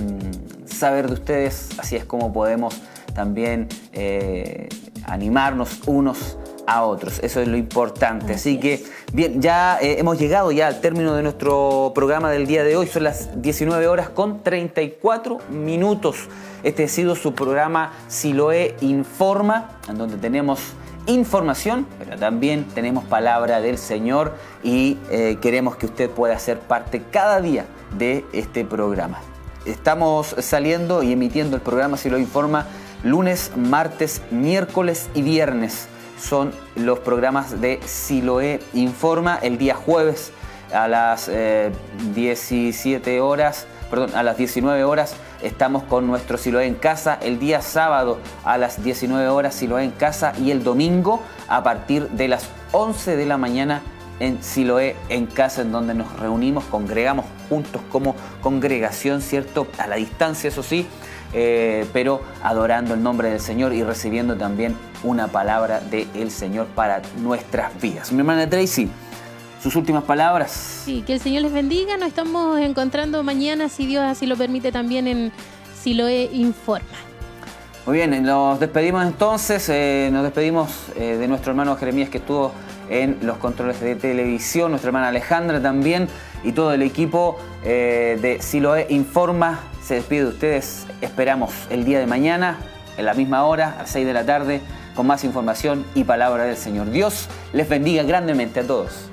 saber de ustedes, así es como podemos también eh, animarnos unos a otros. Eso es lo importante. Así, que, bien, ya eh, hemos llegado ya al término de nuestro programa del día de hoy. Son las 19 horas con 34 minutos. Este ha sido su programa Siloé Informa, en donde tenemos información, pero también tenemos palabra del Señor y eh, queremos que usted pueda ser parte cada día de este programa. Estamos saliendo y emitiendo el programa Si lo informa lunes, martes, miércoles y viernes. Son los programas de Siloé Informa el día jueves a las eh, 17 horas, perdón, a las 19 horas estamos con nuestro Siloé en casa. El día sábado a las 19 horas Siloé en casa y el domingo a partir de las 11 de la mañana en Siloé en casa, en donde nos reunimos, congregamos juntos como congregación, ¿cierto? A la distancia, eso sí, eh, pero adorando el nombre del Señor y recibiendo también una palabra del Señor para nuestras vidas. Mi hermana Tracy, sus últimas palabras. Sí, que el Señor les bendiga. Nos estamos encontrando mañana, si Dios así lo permite, también en Siloé Informa. Muy bien, nos despedimos entonces, eh, nos despedimos eh, de nuestro hermano Jeremías que estuvo en los controles de televisión, nuestra hermana Alejandra también y todo el equipo eh, de Siloé Informa se despide de ustedes. Esperamos el día de mañana, en la misma hora, a las 6 de la tarde, con más información y palabra del Señor. Dios les bendiga grandemente a todos.